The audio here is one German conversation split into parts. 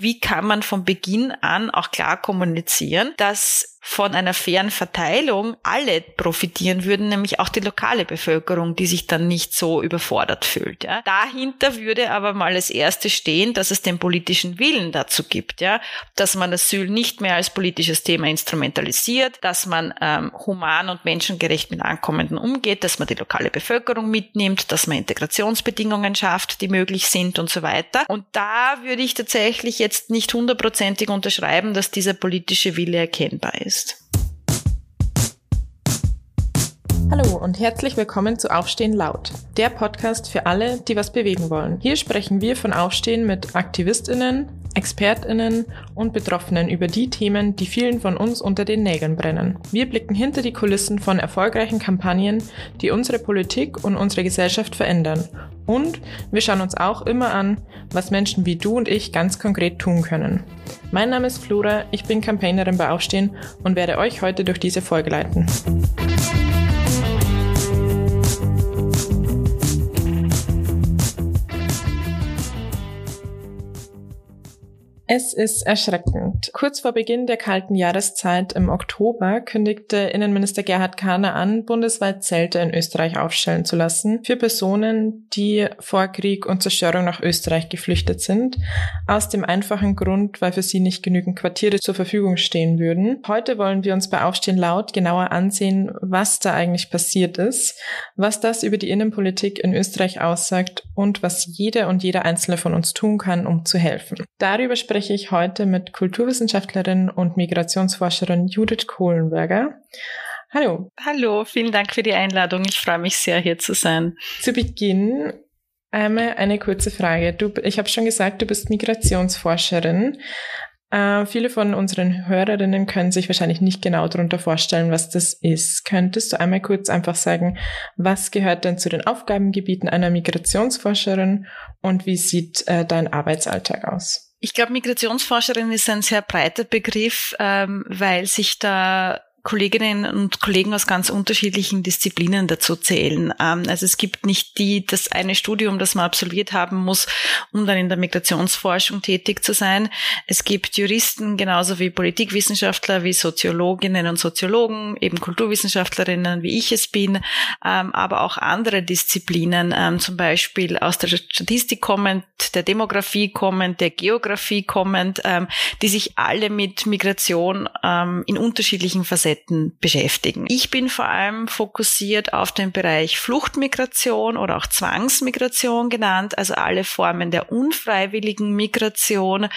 wie kann man von Beginn an auch klar kommunizieren, dass von einer fairen Verteilung alle profitieren würden, nämlich auch die lokale Bevölkerung, die sich dann nicht so überfordert fühlt. Ja. Dahinter würde aber mal als erste stehen, dass es den politischen Willen dazu gibt, ja, dass man Asyl nicht mehr als politisches Thema instrumentalisiert, dass man ähm, human und menschengerecht mit Ankommenden umgeht, dass man die lokale Bevölkerung mitnimmt, dass man Integrationsbedingungen schafft, die möglich sind und so weiter. Und da würde ich tatsächlich jetzt nicht hundertprozentig unterschreiben, dass dieser politische Wille erkennbar ist ist. Hallo und herzlich willkommen zu Aufstehen laut, der Podcast für alle, die was bewegen wollen. Hier sprechen wir von Aufstehen mit Aktivistinnen, Expertinnen und Betroffenen über die Themen, die vielen von uns unter den Nägeln brennen. Wir blicken hinter die Kulissen von erfolgreichen Kampagnen, die unsere Politik und unsere Gesellschaft verändern. Und wir schauen uns auch immer an, was Menschen wie du und ich ganz konkret tun können. Mein Name ist Flora, ich bin Campaignerin bei Aufstehen und werde euch heute durch diese Folge leiten. Es ist erschreckend. Kurz vor Beginn der kalten Jahreszeit im Oktober kündigte Innenminister Gerhard Kahner an, bundesweit Zelte in Österreich aufstellen zu lassen für Personen, die vor Krieg und Zerstörung nach Österreich geflüchtet sind, aus dem einfachen Grund, weil für sie nicht genügend Quartiere zur Verfügung stehen würden. Heute wollen wir uns bei Aufstehen laut genauer ansehen, was da eigentlich passiert ist, was das über die Innenpolitik in Österreich aussagt und was jede und jeder einzelne von uns tun kann, um zu helfen. Darüber spreche ich heute mit Kulturwissenschaftlerin und Migrationsforscherin Judith Kohlenberger. Hallo. Hallo, vielen Dank für die Einladung. Ich freue mich sehr, hier zu sein. Zu Beginn einmal eine kurze Frage. Du, ich habe schon gesagt, du bist Migrationsforscherin. Äh, viele von unseren Hörerinnen können sich wahrscheinlich nicht genau darunter vorstellen, was das ist. Könntest du einmal kurz einfach sagen, was gehört denn zu den Aufgabengebieten einer Migrationsforscherin und wie sieht äh, dein Arbeitsalltag aus? Ich glaube, Migrationsforscherin ist ein sehr breiter Begriff, ähm, weil sich da Kolleginnen und Kollegen aus ganz unterschiedlichen Disziplinen dazu zählen. Ähm, also es gibt nicht die, das eine Studium, das man absolviert haben muss, um dann in der Migrationsforschung tätig zu sein. Es gibt Juristen genauso wie Politikwissenschaftler, wie Soziologinnen und Soziologen, eben Kulturwissenschaftlerinnen, wie ich es bin, ähm, aber auch andere Disziplinen, ähm, zum Beispiel aus der Statistik kommend, der Demografie kommend, der Geografie kommend, die sich alle mit Migration in unterschiedlichen Facetten Facetten beschäftigen. Ich bin vor allem fokussiert auf den Bereich Fluchtmigration oder auch Zwangsmigration genannt, also alle Formen der unfreiwilligen Migration,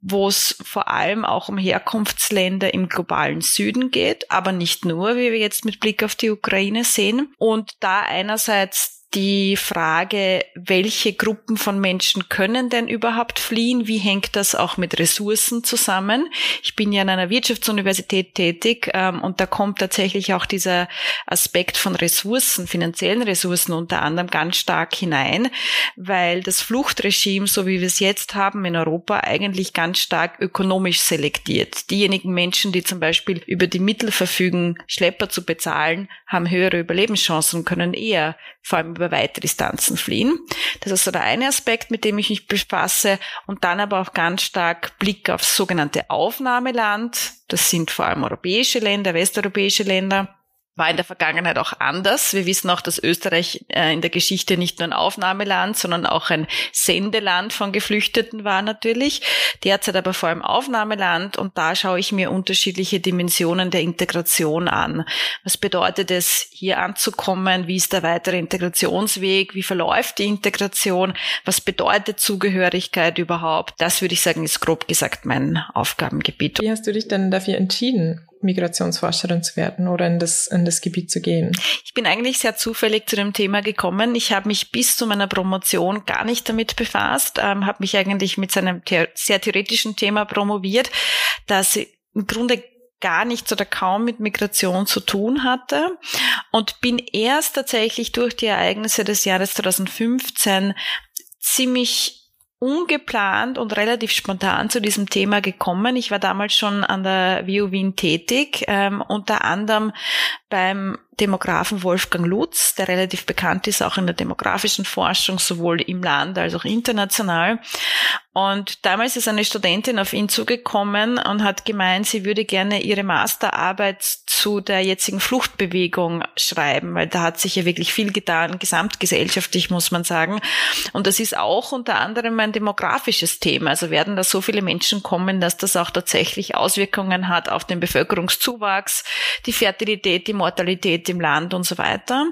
wo es vor allem auch um Herkunftsländer im globalen Süden geht, aber nicht nur, wie wir jetzt mit Blick auf die Ukraine sehen. Und da einerseits die Frage, welche Gruppen von Menschen können denn überhaupt fliehen? Wie hängt das auch mit Ressourcen zusammen? Ich bin ja an einer Wirtschaftsuniversität tätig ähm, und da kommt tatsächlich auch dieser Aspekt von Ressourcen, finanziellen Ressourcen unter anderem ganz stark hinein, weil das Fluchtregime, so wie wir es jetzt haben in Europa, eigentlich ganz stark ökonomisch selektiert. Diejenigen Menschen, die zum Beispiel über die Mittel verfügen, Schlepper zu bezahlen, haben höhere Überlebenschancen können eher vor allem über weite Distanzen fliehen. Das ist so der eine Aspekt, mit dem ich mich befasse und dann aber auch ganz stark Blick aufs sogenannte Aufnahmeland. Das sind vor allem europäische Länder, westeuropäische Länder war in der Vergangenheit auch anders. Wir wissen auch, dass Österreich äh, in der Geschichte nicht nur ein Aufnahmeland, sondern auch ein Sendeland von Geflüchteten war natürlich. Derzeit aber vor allem Aufnahmeland und da schaue ich mir unterschiedliche Dimensionen der Integration an. Was bedeutet es, hier anzukommen? Wie ist der weitere Integrationsweg? Wie verläuft die Integration? Was bedeutet Zugehörigkeit überhaupt? Das würde ich sagen, ist grob gesagt mein Aufgabengebiet. Wie hast du dich denn dafür entschieden? Migrationsforscherin zu werden oder in das, in das Gebiet zu gehen? Ich bin eigentlich sehr zufällig zu dem Thema gekommen. Ich habe mich bis zu meiner Promotion gar nicht damit befasst, ähm, habe mich eigentlich mit seinem the sehr theoretischen Thema promoviert, das im Grunde gar nichts oder kaum mit Migration zu tun hatte und bin erst tatsächlich durch die Ereignisse des Jahres 2015 ziemlich ungeplant und relativ spontan zu diesem Thema gekommen. Ich war damals schon an der WU Wien tätig, ähm, unter anderem beim Demografen Wolfgang Lutz, der relativ bekannt ist auch in der demografischen Forschung, sowohl im Land als auch international. Und damals ist eine Studentin auf ihn zugekommen und hat gemeint, sie würde gerne ihre Masterarbeit zu der jetzigen Fluchtbewegung schreiben, weil da hat sich ja wirklich viel getan, gesamtgesellschaftlich muss man sagen. Und das ist auch unter anderem ein demografisches Thema. Also werden da so viele Menschen kommen, dass das auch tatsächlich Auswirkungen hat auf den Bevölkerungszuwachs, die Fertilität, die Mortalität im Land und so weiter.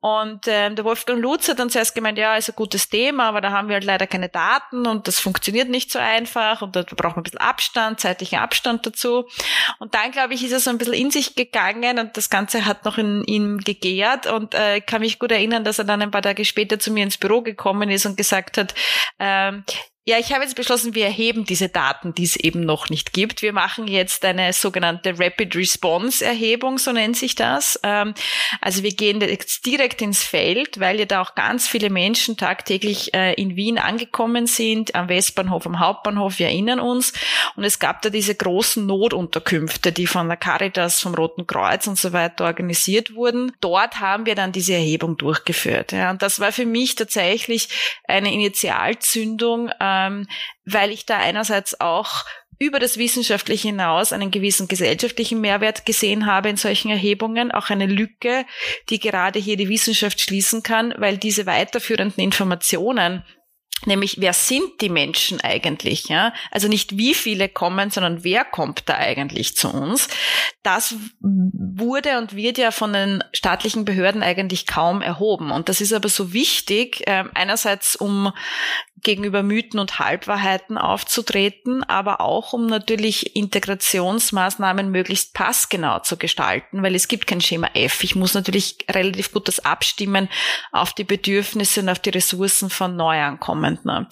Und ähm, der Wolfgang Lutz hat dann zuerst gemeint, ja, ist ein gutes Thema, aber da haben wir halt leider keine Daten und das funktioniert nicht so einfach und da braucht man ein bisschen Abstand, zeitlichen Abstand dazu. Und dann, glaube ich, ist er so ein bisschen in sich gegangen und das Ganze hat noch in ihm gegärt und äh, kann mich gut erinnern, dass er dann ein paar Tage später zu mir ins Büro gekommen ist und gesagt hat, ähm, ja, ich habe jetzt beschlossen, wir erheben diese Daten, die es eben noch nicht gibt. Wir machen jetzt eine sogenannte Rapid Response Erhebung, so nennt sich das. Ähm, also wir gehen jetzt direkt ins Feld, weil ja da auch ganz viele Menschen tagtäglich äh, in Wien angekommen sind, am Westbahnhof, am Hauptbahnhof, wir erinnern uns. Und es gab da diese großen Notunterkünfte, die von der Caritas, vom Roten Kreuz und so weiter organisiert wurden. Dort haben wir dann diese Erhebung durchgeführt. Ja, und das war für mich tatsächlich eine Initialzündung, äh, ähm, weil ich da einerseits auch über das Wissenschaftliche hinaus einen gewissen gesellschaftlichen Mehrwert gesehen habe in solchen Erhebungen, auch eine Lücke, die gerade hier die Wissenschaft schließen kann, weil diese weiterführenden Informationen Nämlich, wer sind die Menschen eigentlich? Ja? Also nicht wie viele kommen, sondern wer kommt da eigentlich zu uns? Das wurde und wird ja von den staatlichen Behörden eigentlich kaum erhoben. Und das ist aber so wichtig, äh, einerseits um gegenüber Mythen und Halbwahrheiten aufzutreten, aber auch um natürlich Integrationsmaßnahmen möglichst passgenau zu gestalten, weil es gibt kein Schema F. Ich muss natürlich relativ gut das abstimmen auf die Bedürfnisse und auf die Ressourcen von Neuankommenden.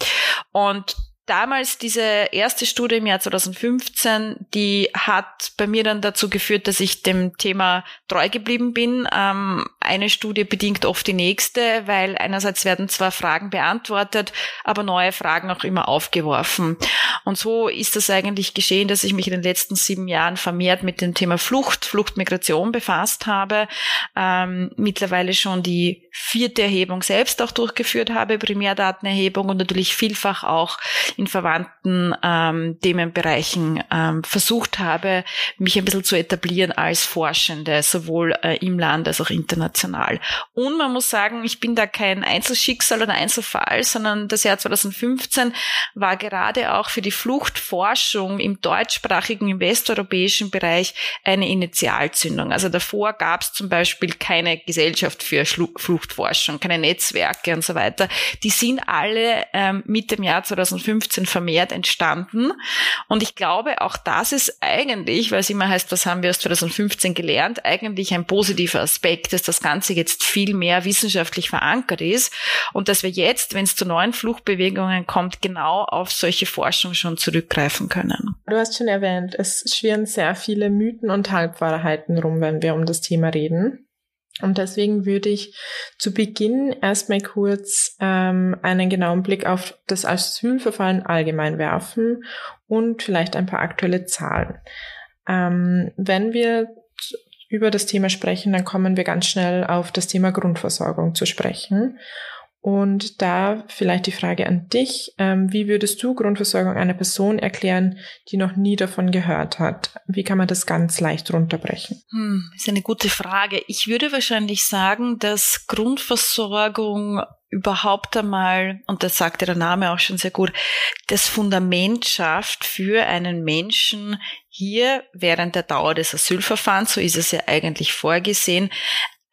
Und damals diese erste Studie im Jahr 2015, die hat bei mir dann dazu geführt, dass ich dem Thema treu geblieben bin. Ähm, eine Studie bedingt oft die nächste, weil einerseits werden zwar Fragen beantwortet, aber neue Fragen auch immer aufgeworfen. Und so ist das eigentlich geschehen, dass ich mich in den letzten sieben Jahren vermehrt mit dem Thema Flucht, Fluchtmigration befasst habe, ähm, mittlerweile schon die vierte Erhebung selbst auch durchgeführt habe, Primärdatenerhebung und natürlich vielfach auch in verwandten ähm, Themenbereichen ähm, versucht habe, mich ein bisschen zu etablieren als Forschende, sowohl äh, im Land als auch international. Und man muss sagen, ich bin da kein Einzelschicksal oder Einzelfall, sondern das Jahr 2015 war gerade auch für die Fluchtforschung im deutschsprachigen, im westeuropäischen Bereich eine Initialzündung. Also davor gab es zum Beispiel keine Gesellschaft für Fluchtforschung, keine Netzwerke und so weiter. Die sind alle ähm, mit dem Jahr 2015 2015 vermehrt entstanden. Und ich glaube, auch das ist eigentlich, weil es immer heißt, was haben wir aus 2015 gelernt, eigentlich ein positiver Aspekt, dass das Ganze jetzt viel mehr wissenschaftlich verankert ist und dass wir jetzt, wenn es zu neuen Fluchtbewegungen kommt, genau auf solche Forschung schon zurückgreifen können. Du hast schon erwähnt, es schwirren sehr viele Mythen und Halbwahrheiten rum, wenn wir um das Thema reden. Und deswegen würde ich zu Beginn erstmal kurz ähm, einen genauen Blick auf das Asylverfahren allgemein werfen und vielleicht ein paar aktuelle Zahlen. Ähm, wenn wir über das Thema sprechen, dann kommen wir ganz schnell auf das Thema Grundversorgung zu sprechen. Und da vielleicht die Frage an dich, ähm, wie würdest du Grundversorgung einer Person erklären, die noch nie davon gehört hat? Wie kann man das ganz leicht runterbrechen? Hm, ist eine gute Frage. Ich würde wahrscheinlich sagen, dass Grundversorgung überhaupt einmal, und das sagte der Name auch schon sehr gut, das Fundament schafft für einen Menschen, hier während der Dauer des Asylverfahrens, so ist es ja eigentlich vorgesehen,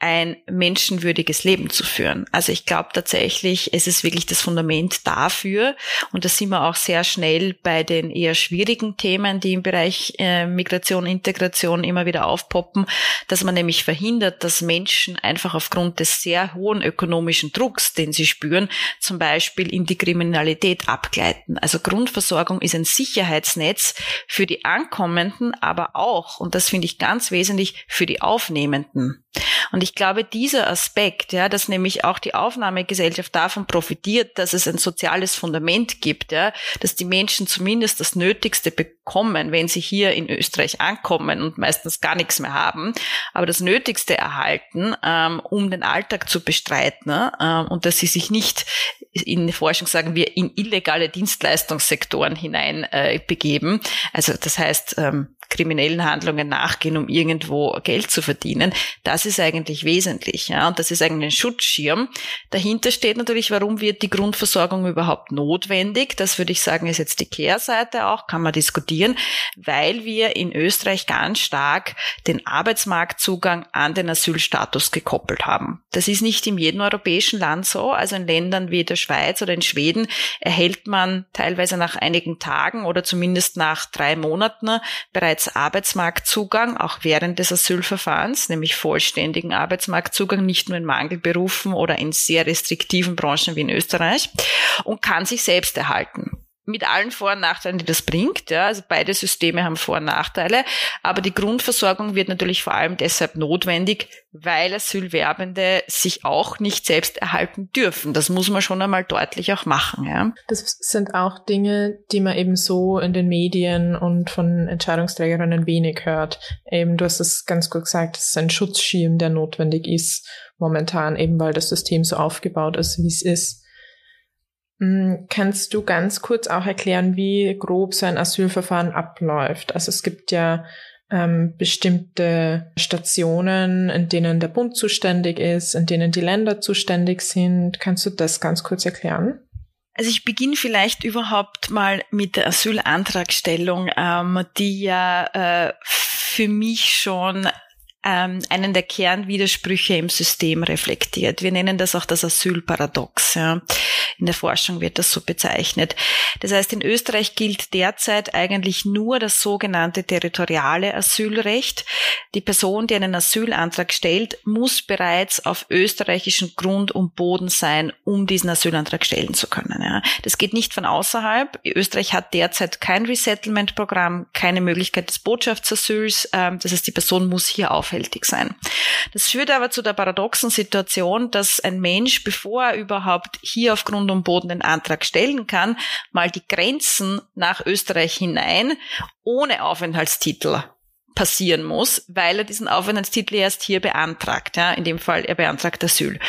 ein menschenwürdiges Leben zu führen. Also ich glaube tatsächlich, es ist wirklich das Fundament dafür. Und da sind wir auch sehr schnell bei den eher schwierigen Themen, die im Bereich äh, Migration, Integration immer wieder aufpoppen, dass man nämlich verhindert, dass Menschen einfach aufgrund des sehr hohen ökonomischen Drucks, den sie spüren, zum Beispiel in die Kriminalität abgleiten. Also Grundversorgung ist ein Sicherheitsnetz für die Ankommenden, aber auch, und das finde ich ganz wesentlich, für die Aufnehmenden. Und ich ich glaube, dieser Aspekt, ja, dass nämlich auch die Aufnahmegesellschaft davon profitiert, dass es ein soziales Fundament gibt, ja, dass die Menschen zumindest das Nötigste bekommen, wenn sie hier in Österreich ankommen und meistens gar nichts mehr haben, aber das Nötigste erhalten, ähm, um den Alltag zu bestreiten ne, ähm, und dass sie sich nicht in Forschung sagen wir in illegale Dienstleistungssektoren hinein äh, begeben. Also das heißt ähm, kriminellen Handlungen nachgehen, um irgendwo Geld zu verdienen. Das ist eigentlich wesentlich, ja, und das ist eigentlich ein Schutzschirm. Dahinter steht natürlich, warum wird die Grundversorgung überhaupt notwendig? Das würde ich sagen, ist jetzt die Kehrseite auch, kann man diskutieren, weil wir in Österreich ganz stark den Arbeitsmarktzugang an den Asylstatus gekoppelt haben. Das ist nicht in jedem europäischen Land so. Also in Ländern wie der Schweiz oder in Schweden erhält man teilweise nach einigen Tagen oder zumindest nach drei Monaten bereits bereits Arbeitsmarktzugang, auch während des Asylverfahrens, nämlich vollständigen Arbeitsmarktzugang, nicht nur in Mangelberufen oder in sehr restriktiven Branchen wie in Österreich und kann sich selbst erhalten mit allen Vor- und Nachteilen, die das bringt. Ja, also beide Systeme haben Vor- und Nachteile, aber die Grundversorgung wird natürlich vor allem deshalb notwendig, weil Asylwerbende sich auch nicht selbst erhalten dürfen. Das muss man schon einmal deutlich auch machen. Ja. Das sind auch Dinge, die man eben so in den Medien und von Entscheidungsträgerinnen wenig hört. Eben, du hast es ganz gut gesagt, es ist ein Schutzschirm, der notwendig ist momentan, eben weil das System so aufgebaut ist, wie es ist. Mm, kannst du ganz kurz auch erklären, wie grob so ein Asylverfahren abläuft? Also es gibt ja ähm, bestimmte Stationen, in denen der Bund zuständig ist, in denen die Länder zuständig sind. Kannst du das ganz kurz erklären? Also ich beginne vielleicht überhaupt mal mit der Asylantragstellung, ähm, die ja äh, für mich schon ähm, einen der Kernwidersprüche im System reflektiert. Wir nennen das auch das Asylparadox. Ja. In der Forschung wird das so bezeichnet. Das heißt, in Österreich gilt derzeit eigentlich nur das sogenannte territoriale Asylrecht. Die Person, die einen Asylantrag stellt, muss bereits auf österreichischen Grund und Boden sein, um diesen Asylantrag stellen zu können. Ja. Das geht nicht von außerhalb. Österreich hat derzeit kein Resettlement-Programm, keine Möglichkeit des Botschaftsasyls. Ähm, das heißt, die Person muss hier aufhältig sein. Das führt aber zu der paradoxen Situation, dass ein Mensch, bevor er überhaupt hier aufgrund Grund und Boden den Antrag stellen kann, mal die Grenzen nach Österreich hinein ohne Aufenthaltstitel passieren muss, weil er diesen Aufenthaltstitel erst hier beantragt. Ja, in dem Fall, er beantragt Asyl.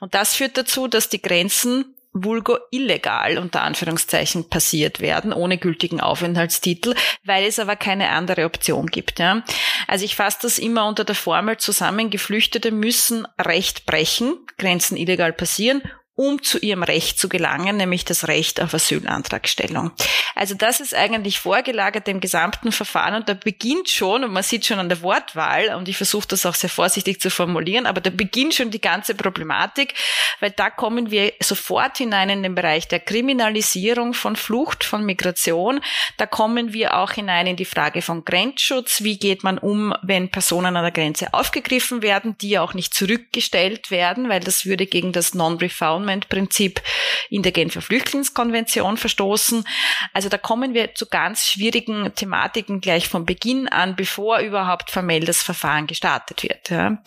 Und das führt dazu, dass die Grenzen vulgo illegal unter Anführungszeichen passiert werden, ohne gültigen Aufenthaltstitel, weil es aber keine andere Option gibt. Ja. Also ich fasse das immer unter der Formel zusammen, Geflüchtete müssen Recht brechen, Grenzen illegal passieren um zu ihrem Recht zu gelangen, nämlich das Recht auf Asylantragstellung. Also das ist eigentlich vorgelagert dem gesamten Verfahren und da beginnt schon, und man sieht schon an der Wortwahl, und ich versuche das auch sehr vorsichtig zu formulieren, aber da beginnt schon die ganze Problematik, weil da kommen wir sofort hinein in den Bereich der Kriminalisierung von Flucht, von Migration. Da kommen wir auch hinein in die Frage von Grenzschutz. Wie geht man um, wenn Personen an der Grenze aufgegriffen werden, die auch nicht zurückgestellt werden, weil das würde gegen das Non-Refoulement Atonement-Prinzip in der Genfer Flüchtlingskonvention verstoßen. Also da kommen wir zu ganz schwierigen Thematiken gleich von Beginn an, bevor überhaupt formell das Verfahren gestartet wird. Ja.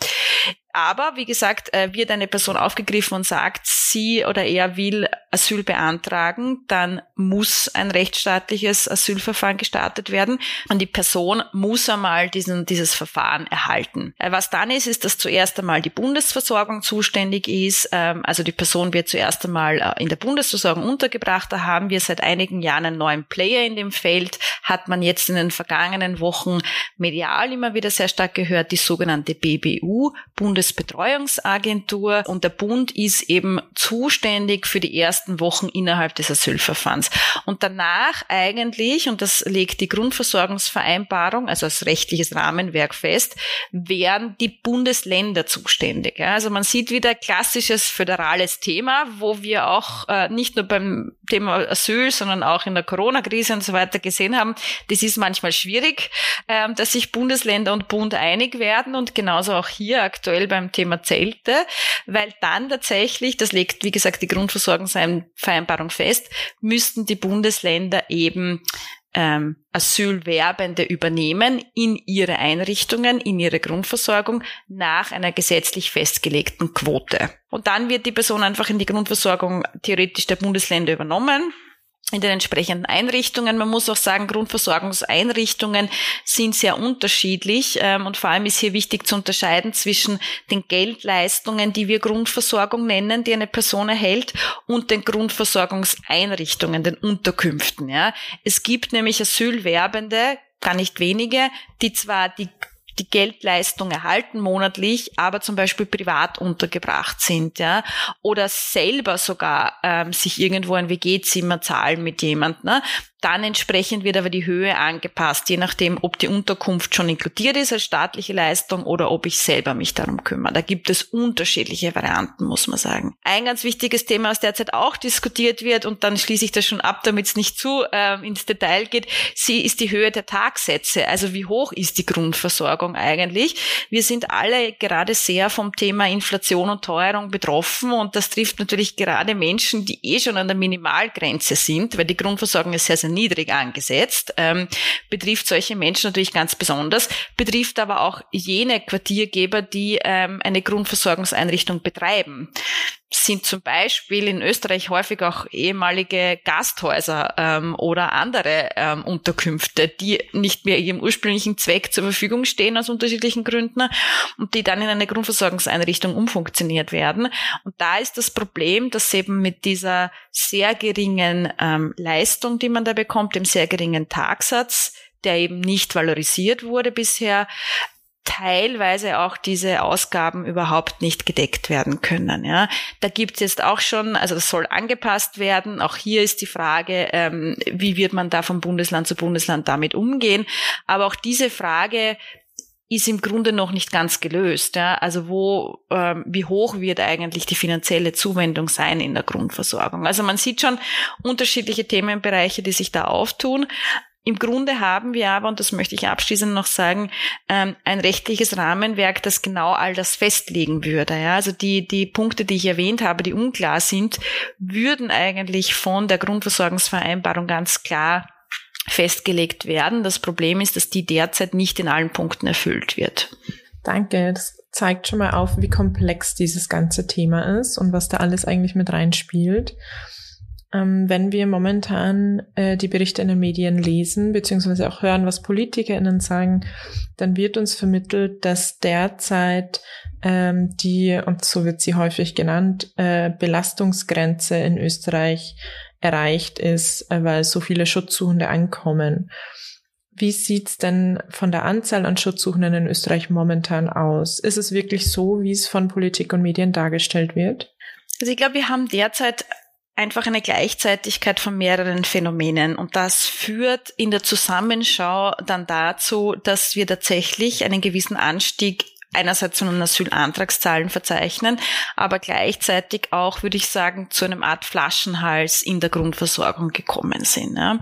Aber wie gesagt, äh, wird eine Person aufgegriffen und sagt, sie oder er will Asyl beantragen, dann muss ein rechtsstaatliches Asylverfahren gestartet werden und die Person muss einmal diesen, dieses Verfahren erhalten. Äh, was dann ist, ist, dass zuerst einmal die Bundesversorgung zuständig ist. Ähm, also die Person wird zuerst einmal äh, in der Bundesversorgung untergebracht. Da haben wir seit einigen Jahren einen neuen Player in dem Feld. Hat man jetzt in den vergangenen Wochen medial immer wieder sehr stark gehört, die sogenannte BBU, Bundes Bundesbetreuungsagentur und der Bund ist eben zuständig für die ersten Wochen innerhalb des Asylverfahrens. Und danach eigentlich, und das legt die Grundversorgungsvereinbarung, also als rechtliches Rahmenwerk fest, wären die Bundesländer zuständig. Also man sieht wieder klassisches föderales Thema, wo wir auch äh, nicht nur beim Thema Asyl, sondern auch in der Corona-Krise und so weiter gesehen haben, das ist manchmal schwierig, äh, dass sich Bundesländer und Bund einig werden und genauso auch hier aktuell beim Thema Zelte, weil dann tatsächlich, das legt wie gesagt die Grundversorgungsvereinbarung fest, müssten die Bundesländer eben ähm, Asylwerbende übernehmen in ihre Einrichtungen, in ihre Grundversorgung nach einer gesetzlich festgelegten Quote. Und dann wird die Person einfach in die Grundversorgung theoretisch der Bundesländer übernommen in den entsprechenden Einrichtungen. Man muss auch sagen, Grundversorgungseinrichtungen sind sehr unterschiedlich ähm, und vor allem ist hier wichtig zu unterscheiden zwischen den Geldleistungen, die wir Grundversorgung nennen, die eine Person erhält, und den Grundversorgungseinrichtungen, den Unterkünften. Ja. Es gibt nämlich Asylwerbende, gar nicht wenige, die zwar die die Geldleistung erhalten monatlich, aber zum Beispiel privat untergebracht sind, ja, oder selber sogar ähm, sich irgendwo ein WG-Zimmer zahlen mit jemand, ne? Dann entsprechend wird aber die Höhe angepasst, je nachdem, ob die Unterkunft schon inkludiert ist als staatliche Leistung oder ob ich selber mich darum kümmere. Da gibt es unterschiedliche Varianten, muss man sagen. Ein ganz wichtiges Thema, was derzeit auch diskutiert wird, und dann schließe ich das schon ab, damit es nicht zu äh, ins Detail geht, sie ist die Höhe der Tagsätze. Also wie hoch ist die Grundversorgung eigentlich? Wir sind alle gerade sehr vom Thema Inflation und Teuerung betroffen und das trifft natürlich gerade Menschen, die eh schon an der Minimalgrenze sind, weil die Grundversorgung ist sehr, sehr niedrig angesetzt, ähm, betrifft solche Menschen natürlich ganz besonders, betrifft aber auch jene Quartiergeber, die ähm, eine Grundversorgungseinrichtung betreiben sind zum Beispiel in Österreich häufig auch ehemalige Gasthäuser ähm, oder andere ähm, Unterkünfte, die nicht mehr ihrem ursprünglichen Zweck zur Verfügung stehen aus unterschiedlichen Gründen und die dann in eine Grundversorgungseinrichtung umfunktioniert werden. Und da ist das Problem, dass eben mit dieser sehr geringen ähm, Leistung, die man da bekommt, dem sehr geringen Tagsatz, der eben nicht valorisiert wurde bisher, teilweise auch diese Ausgaben überhaupt nicht gedeckt werden können. Ja. Da gibt es jetzt auch schon, also das soll angepasst werden. Auch hier ist die Frage, ähm, wie wird man da von Bundesland zu Bundesland damit umgehen. Aber auch diese Frage ist im Grunde noch nicht ganz gelöst. Ja? Also wo, ähm, wie hoch wird eigentlich die finanzielle Zuwendung sein in der Grundversorgung? Also man sieht schon unterschiedliche Themenbereiche, die sich da auftun. Im Grunde haben wir aber, und das möchte ich abschließend noch sagen, ähm, ein rechtliches Rahmenwerk, das genau all das festlegen würde. Ja? Also die, die Punkte, die ich erwähnt habe, die unklar sind, würden eigentlich von der Grundversorgungsvereinbarung ganz klar festgelegt werden. Das Problem ist, dass die derzeit nicht in allen Punkten erfüllt wird. Danke. Das zeigt schon mal auf, wie komplex dieses ganze Thema ist und was da alles eigentlich mit reinspielt. Ähm, wenn wir momentan äh, die Berichte in den Medien lesen, beziehungsweise auch hören, was PolitikerInnen sagen, dann wird uns vermittelt, dass derzeit ähm, die, und so wird sie häufig genannt, äh, Belastungsgrenze in Österreich erreicht ist, äh, weil so viele Schutzsuchende ankommen. Wie sieht's denn von der Anzahl an Schutzsuchenden in Österreich momentan aus? Ist es wirklich so, wie es von Politik und Medien dargestellt wird? Also ich glaube, wir haben derzeit einfach eine Gleichzeitigkeit von mehreren Phänomenen. Und das führt in der Zusammenschau dann dazu, dass wir tatsächlich einen gewissen Anstieg einerseits zu den Asylantragszahlen verzeichnen, aber gleichzeitig auch, würde ich sagen, zu einem Art Flaschenhals in der Grundversorgung gekommen sind. Ja.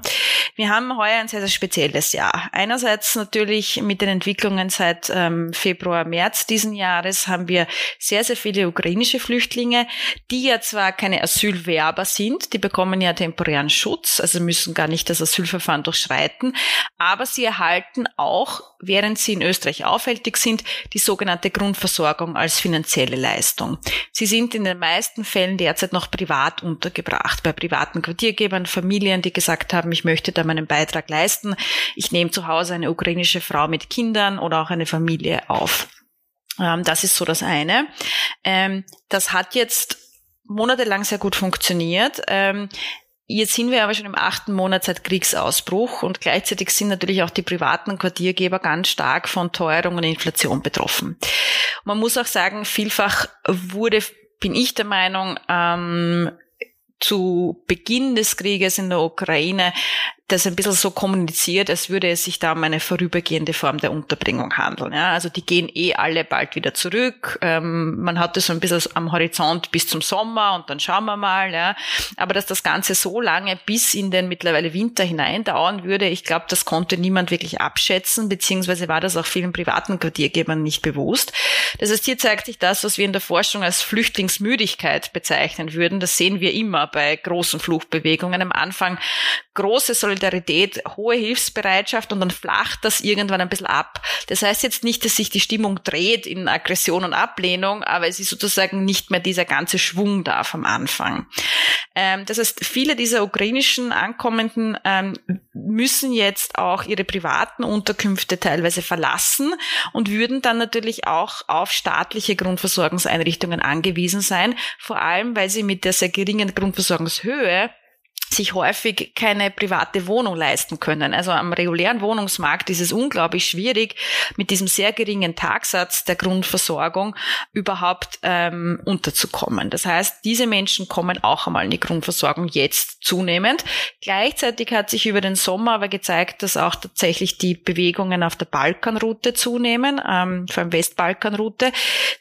Wir haben heuer ein sehr, sehr spezielles Jahr. Einerseits natürlich mit den Entwicklungen seit ähm, Februar, März diesen Jahres haben wir sehr, sehr viele ukrainische Flüchtlinge, die ja zwar keine Asylwerber sind, die bekommen ja temporären Schutz, also müssen gar nicht das Asylverfahren durchschreiten, aber sie erhalten auch, während sie in Österreich aufhältig sind, die sogenannten sogenannte Grundversorgung als finanzielle Leistung. Sie sind in den meisten Fällen derzeit noch privat untergebracht, bei privaten Quartiergebern, Familien, die gesagt haben, ich möchte da meinen Beitrag leisten. Ich nehme zu Hause eine ukrainische Frau mit Kindern oder auch eine Familie auf. Ähm, das ist so das eine. Ähm, das hat jetzt monatelang sehr gut funktioniert. Jetzt sind wir aber schon im achten Monat seit Kriegsausbruch und gleichzeitig sind natürlich auch die privaten Quartiergeber ganz stark von Teuerung und Inflation betroffen. Man muss auch sagen, vielfach wurde, bin ich der Meinung, ähm, zu Beginn des Krieges in der Ukraine das ein bisschen so kommuniziert, als würde es sich da um eine vorübergehende Form der Unterbringung handeln. Ja, also die gehen eh alle bald wieder zurück. Ähm, man hat das so ein bisschen am Horizont bis zum Sommer und dann schauen wir mal. Ja. Aber dass das Ganze so lange bis in den mittlerweile Winter hinein dauern würde, ich glaube, das konnte niemand wirklich abschätzen, beziehungsweise war das auch vielen privaten Quartiergebern nicht bewusst. Das heißt, hier zeigt sich das, was wir in der Forschung als Flüchtlingsmüdigkeit bezeichnen würden. Das sehen wir immer bei großen Fluchtbewegungen. Am Anfang große Solidarität, hohe Hilfsbereitschaft und dann flacht das irgendwann ein bisschen ab. Das heißt jetzt nicht, dass sich die Stimmung dreht in Aggression und Ablehnung, aber es ist sozusagen nicht mehr dieser ganze Schwung da vom Anfang. Ähm, das heißt, viele dieser ukrainischen Ankommenden ähm, müssen jetzt auch ihre privaten Unterkünfte teilweise verlassen und würden dann natürlich auch auf staatliche Grundversorgungseinrichtungen angewiesen sein, vor allem weil sie mit der sehr geringen Grundversorgungshöhe sich häufig keine private Wohnung leisten können. Also am regulären Wohnungsmarkt ist es unglaublich schwierig, mit diesem sehr geringen Tagsatz der Grundversorgung überhaupt ähm, unterzukommen. Das heißt, diese Menschen kommen auch einmal in die Grundversorgung jetzt zunehmend. Gleichzeitig hat sich über den Sommer aber gezeigt, dass auch tatsächlich die Bewegungen auf der Balkanroute zunehmen, ähm, vor allem Westbalkanroute,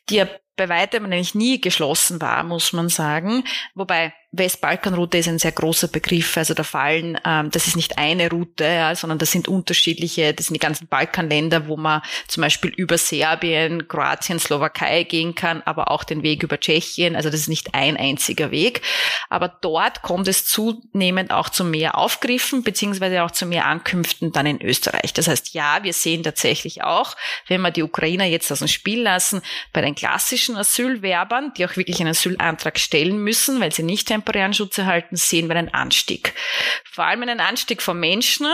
die ja bei weitem nämlich nie geschlossen war, muss man sagen. Wobei Westbalkanroute ist ein sehr großer Begriff. Also da fallen, ähm, das ist nicht eine Route, ja, sondern das sind unterschiedliche, das sind die ganzen Balkanländer, wo man zum Beispiel über Serbien, Kroatien, Slowakei gehen kann, aber auch den Weg über Tschechien. Also das ist nicht ein einziger Weg. Aber dort kommt es zunehmend auch zu mehr Aufgriffen, beziehungsweise auch zu mehr Ankünften dann in Österreich. Das heißt, ja, wir sehen tatsächlich auch, wenn wir die Ukrainer jetzt aus dem Spiel lassen, bei den klassischen Asylwerbern, die auch wirklich einen Asylantrag stellen müssen, weil sie nicht temporären Schutz erhalten, sehen wir einen Anstieg. Vor allem einen Anstieg von Menschen.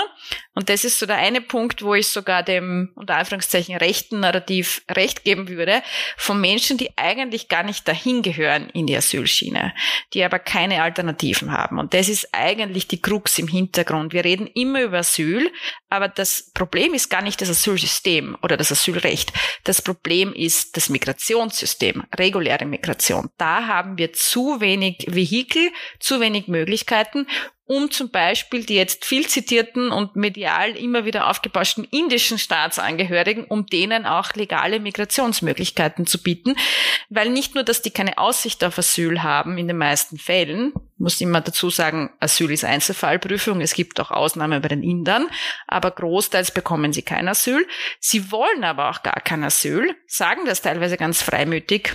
Und das ist so der eine Punkt, wo ich sogar dem, unter Anführungszeichen, rechten Narrativ recht geben würde, von Menschen, die eigentlich gar nicht dahin gehören in die Asylschiene, die aber keine Alternativen haben. Und das ist eigentlich die Krux im Hintergrund. Wir reden immer über Asyl, aber das Problem ist gar nicht das Asylsystem oder das Asylrecht. Das Problem ist das Migrationssystem, reguläre Migration. Da haben wir zu wenig Vehikel, zu wenig Möglichkeiten um zum Beispiel die jetzt viel zitierten und medial immer wieder aufgebauschten indischen Staatsangehörigen, um denen auch legale Migrationsmöglichkeiten zu bieten. Weil nicht nur, dass die keine Aussicht auf Asyl haben in den meisten Fällen, muss immer dazu sagen, Asyl ist Einzelfallprüfung, es gibt auch Ausnahmen bei den Indern, aber großteils bekommen sie kein Asyl. Sie wollen aber auch gar kein Asyl, sagen das teilweise ganz freimütig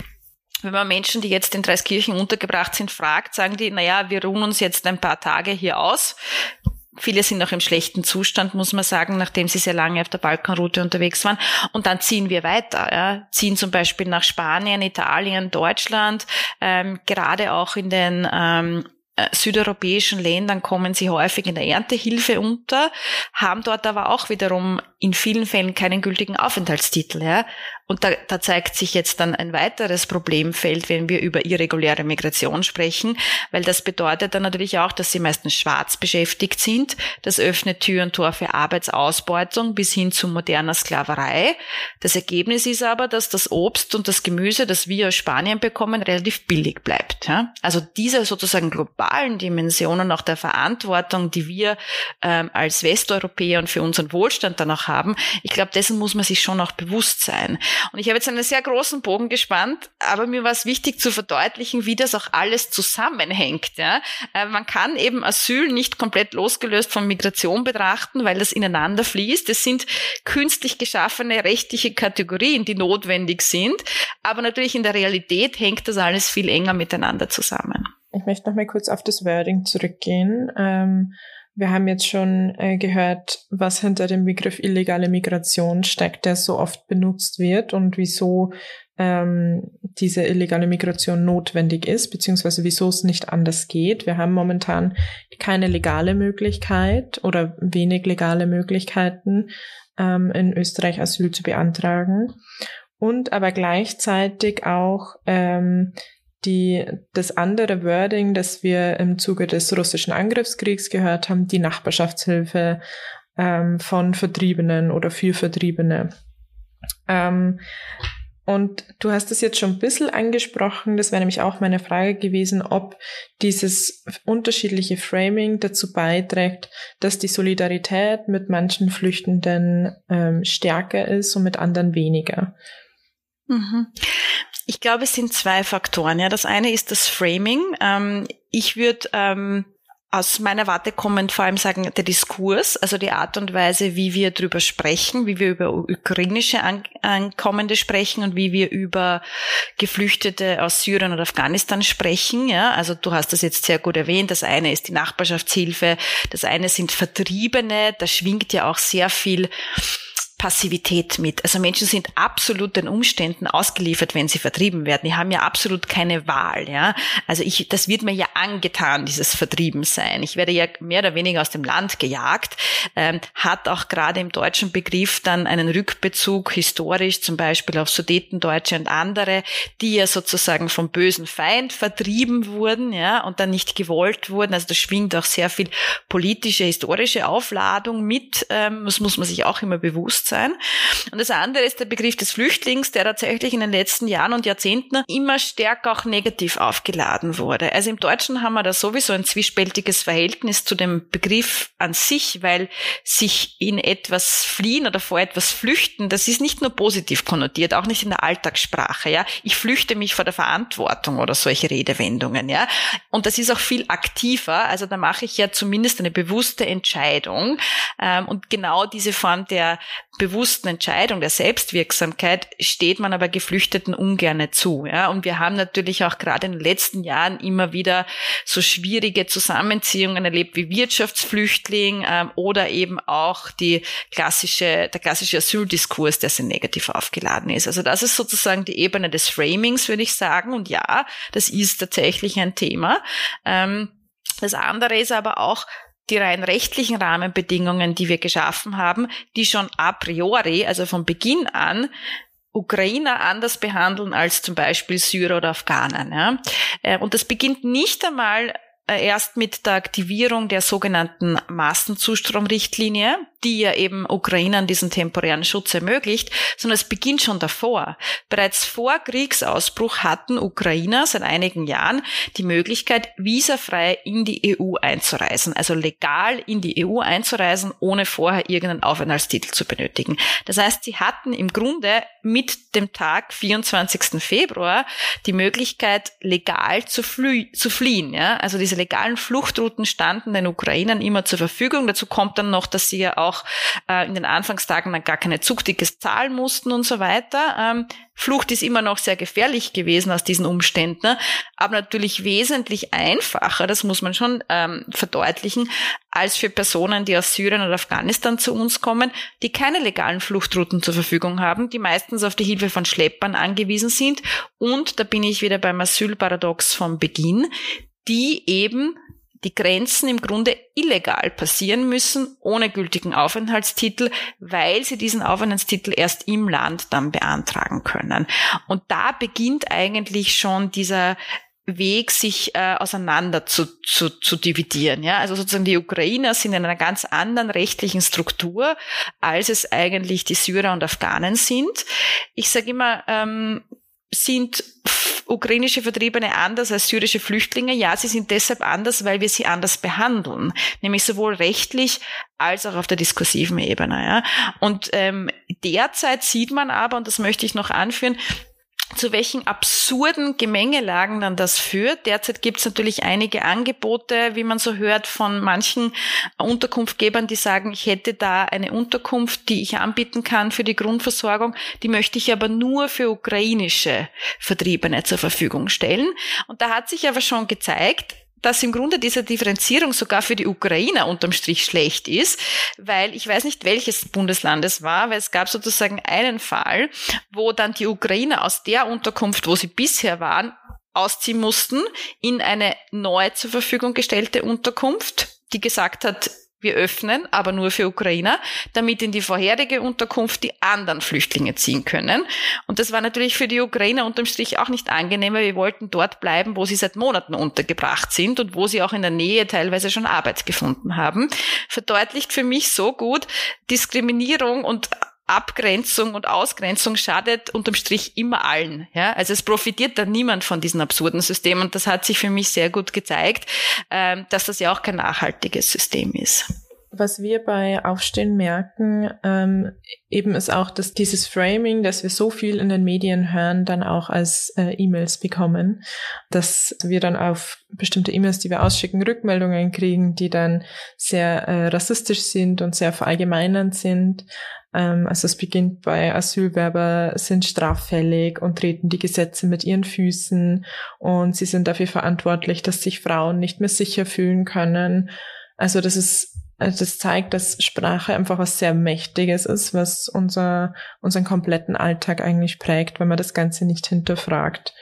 wenn man Menschen, die jetzt in Dreiskirchen untergebracht sind, fragt, sagen die, naja, wir ruhen uns jetzt ein paar Tage hier aus. Viele sind noch im schlechten Zustand, muss man sagen, nachdem sie sehr lange auf der Balkanroute unterwegs waren. Und dann ziehen wir weiter, ja. ziehen zum Beispiel nach Spanien, Italien, Deutschland, ähm, gerade auch in den ähm, äh, südeuropäischen Ländern kommen sie häufig in der Erntehilfe unter, haben dort aber auch wiederum in vielen Fällen keinen gültigen Aufenthaltstitel. Ja? Und da, da zeigt sich jetzt dann ein weiteres Problemfeld, wenn wir über irreguläre Migration sprechen, weil das bedeutet dann natürlich auch, dass sie meistens schwarz beschäftigt sind. Das öffnet Tür und Tor für Arbeitsausbeutung bis hin zu moderner Sklaverei. Das Ergebnis ist aber, dass das Obst und das Gemüse, das wir aus Spanien bekommen, relativ billig bleibt. Also diese sozusagen globalen Dimensionen auch der Verantwortung, die wir ähm, als Westeuropäer und für unseren Wohlstand dann auch haben, ich glaube, dessen muss man sich schon auch bewusst sein. Und ich habe jetzt einen sehr großen Bogen gespannt, aber mir war es wichtig zu verdeutlichen, wie das auch alles zusammenhängt. Ja? Äh, man kann eben Asyl nicht komplett losgelöst von Migration betrachten, weil das ineinander fließt. Es sind künstlich geschaffene rechtliche Kategorien, die notwendig sind, aber natürlich in der Realität hängt das alles viel enger miteinander zusammen. Ich möchte noch mal kurz auf das Wording zurückgehen. Ähm wir haben jetzt schon äh, gehört, was hinter dem Begriff illegale Migration steckt, der so oft benutzt wird und wieso ähm, diese illegale Migration notwendig ist, beziehungsweise wieso es nicht anders geht. Wir haben momentan keine legale Möglichkeit oder wenig legale Möglichkeiten, ähm, in Österreich Asyl zu beantragen. Und aber gleichzeitig auch ähm, die, das andere Wording, das wir im Zuge des russischen Angriffskriegs gehört haben, die Nachbarschaftshilfe ähm, von Vertriebenen oder für Vertriebene. Ähm, und du hast es jetzt schon ein bisschen angesprochen, das wäre nämlich auch meine Frage gewesen, ob dieses unterschiedliche Framing dazu beiträgt, dass die Solidarität mit manchen Flüchtenden ähm, stärker ist und mit anderen weniger. Mhm. Ich glaube, es sind zwei Faktoren. Ja, das eine ist das Framing. Ähm, ich würde ähm, aus meiner Warte kommend vor allem sagen, der Diskurs, also die Art und Weise, wie wir drüber sprechen, wie wir über ukrainische Ankommende sprechen und wie wir über Geflüchtete aus Syrien und Afghanistan sprechen. Ja, also du hast das jetzt sehr gut erwähnt. Das eine ist die Nachbarschaftshilfe, das eine sind Vertriebene. Da schwingt ja auch sehr viel Passivität mit. Also Menschen sind absolut den Umständen ausgeliefert, wenn sie vertrieben werden. Die haben ja absolut keine Wahl, ja. Also ich, das wird mir ja angetan, dieses Vertriebensein. Ich werde ja mehr oder weniger aus dem Land gejagt, ähm, hat auch gerade im deutschen Begriff dann einen Rückbezug historisch zum Beispiel auf Sudetendeutsche und andere, die ja sozusagen vom bösen Feind vertrieben wurden, ja, und dann nicht gewollt wurden. Also da schwingt auch sehr viel politische, historische Aufladung mit. Ähm, das muss man sich auch immer bewusst sein. Und das andere ist der Begriff des Flüchtlings, der tatsächlich in den letzten Jahren und Jahrzehnten immer stärker auch negativ aufgeladen wurde. Also im Deutschen haben wir da sowieso ein zwiespältiges Verhältnis zu dem Begriff an sich, weil sich in etwas fliehen oder vor etwas flüchten, das ist nicht nur positiv konnotiert, auch nicht in der Alltagssprache, ja. Ich flüchte mich vor der Verantwortung oder solche Redewendungen, ja. Und das ist auch viel aktiver, also da mache ich ja zumindest eine bewusste Entscheidung. Ähm, und genau diese Form der bewussten Entscheidung, der Selbstwirksamkeit steht man aber Geflüchteten ungerne zu. Ja? Und wir haben natürlich auch gerade in den letzten Jahren immer wieder so schwierige Zusammenziehungen erlebt wie Wirtschaftsflüchtling ähm, oder eben auch die klassische, der klassische Asyldiskurs, der sehr negativ aufgeladen ist. Also das ist sozusagen die Ebene des Framings, würde ich sagen. Und ja, das ist tatsächlich ein Thema. Ähm, das andere ist aber auch, die rein rechtlichen Rahmenbedingungen, die wir geschaffen haben, die schon a priori, also von Beginn an, Ukrainer anders behandeln als zum Beispiel Syrer oder Afghaner. Ja? Äh, und das beginnt nicht einmal äh, erst mit der Aktivierung der sogenannten Massenzustromrichtlinie, die ja eben Ukrainern diesen temporären Schutz ermöglicht, sondern es beginnt schon davor. Bereits vor Kriegsausbruch hatten Ukrainer seit einigen Jahren die Möglichkeit, visafrei in die EU einzureisen, also legal in die EU einzureisen, ohne vorher irgendeinen Aufenthaltstitel zu benötigen. Das heißt, sie hatten im Grunde mit dem Tag 24. Februar die Möglichkeit, legal zu, flie zu fliehen. Ja? Also diese legalen Fluchtrouten standen den Ukrainern immer zur Verfügung. Dazu kommt dann noch, dass sie ja auch äh, in den Anfangstagen dann gar keine Zugtickets zahlen mussten und so weiter. Ähm, Flucht ist immer noch sehr gefährlich gewesen aus diesen Umständen, ne? aber natürlich wesentlich einfacher, das muss man schon ähm, verdeutlichen, als für Personen, die aus Syrien oder Afghanistan zu uns kommen, die keine legalen Fluchtrouten zur Verfügung haben, die meistens auf die Hilfe von Schleppern angewiesen sind. Und da bin ich wieder beim Asylparadox vom Beginn, die eben die Grenzen im Grunde illegal passieren müssen, ohne gültigen Aufenthaltstitel, weil sie diesen Aufenthaltstitel erst im Land dann beantragen können. Und da beginnt eigentlich schon dieser Weg, sich äh, auseinander zu, zu, zu dividieren. Ja? Also sozusagen die Ukrainer sind in einer ganz anderen rechtlichen Struktur, als es eigentlich die Syrer und Afghanen sind. Ich sage immer, ähm, sind ukrainische Vertriebene anders als syrische Flüchtlinge? Ja, sie sind deshalb anders, weil wir sie anders behandeln, nämlich sowohl rechtlich als auch auf der diskursiven Ebene. Ja. Und ähm, derzeit sieht man aber, und das möchte ich noch anführen, zu welchen absurden Gemengelagen dann das führt. Derzeit gibt es natürlich einige Angebote, wie man so hört, von manchen Unterkunftgebern, die sagen, ich hätte da eine Unterkunft, die ich anbieten kann für die Grundversorgung, die möchte ich aber nur für ukrainische Vertriebene zur Verfügung stellen. Und da hat sich aber schon gezeigt, dass im Grunde diese Differenzierung sogar für die Ukrainer unterm Strich schlecht ist, weil ich weiß nicht, welches Bundesland es war, weil es gab sozusagen einen Fall, wo dann die Ukrainer aus der Unterkunft, wo sie bisher waren, ausziehen mussten in eine neu zur Verfügung gestellte Unterkunft, die gesagt hat, wir öffnen, aber nur für Ukrainer, damit in die vorherige Unterkunft die anderen Flüchtlinge ziehen können. Und das war natürlich für die Ukrainer unterm Strich auch nicht angenehm, weil wir wollten dort bleiben, wo sie seit Monaten untergebracht sind und wo sie auch in der Nähe teilweise schon Arbeit gefunden haben. Verdeutlicht für mich so gut, Diskriminierung und Abgrenzung und Ausgrenzung schadet unterm Strich immer allen. Ja? Also es profitiert da niemand von diesem absurden System und das hat sich für mich sehr gut gezeigt, ähm, dass das ja auch kein nachhaltiges System ist. Was wir bei Aufstehen merken, ähm, eben ist auch, dass dieses Framing, dass wir so viel in den Medien hören, dann auch als äh, E-Mails bekommen, dass wir dann auf bestimmte E-Mails, die wir ausschicken, Rückmeldungen kriegen, die dann sehr äh, rassistisch sind und sehr verallgemeinernd sind. Ähm, also es beginnt bei Asylwerber sind straffällig und treten die Gesetze mit ihren Füßen und sie sind dafür verantwortlich, dass sich Frauen nicht mehr sicher fühlen können. Also das ist also das zeigt, dass Sprache einfach was sehr Mächtiges ist, was unser, unseren kompletten Alltag eigentlich prägt, wenn man das Ganze nicht hinterfragt.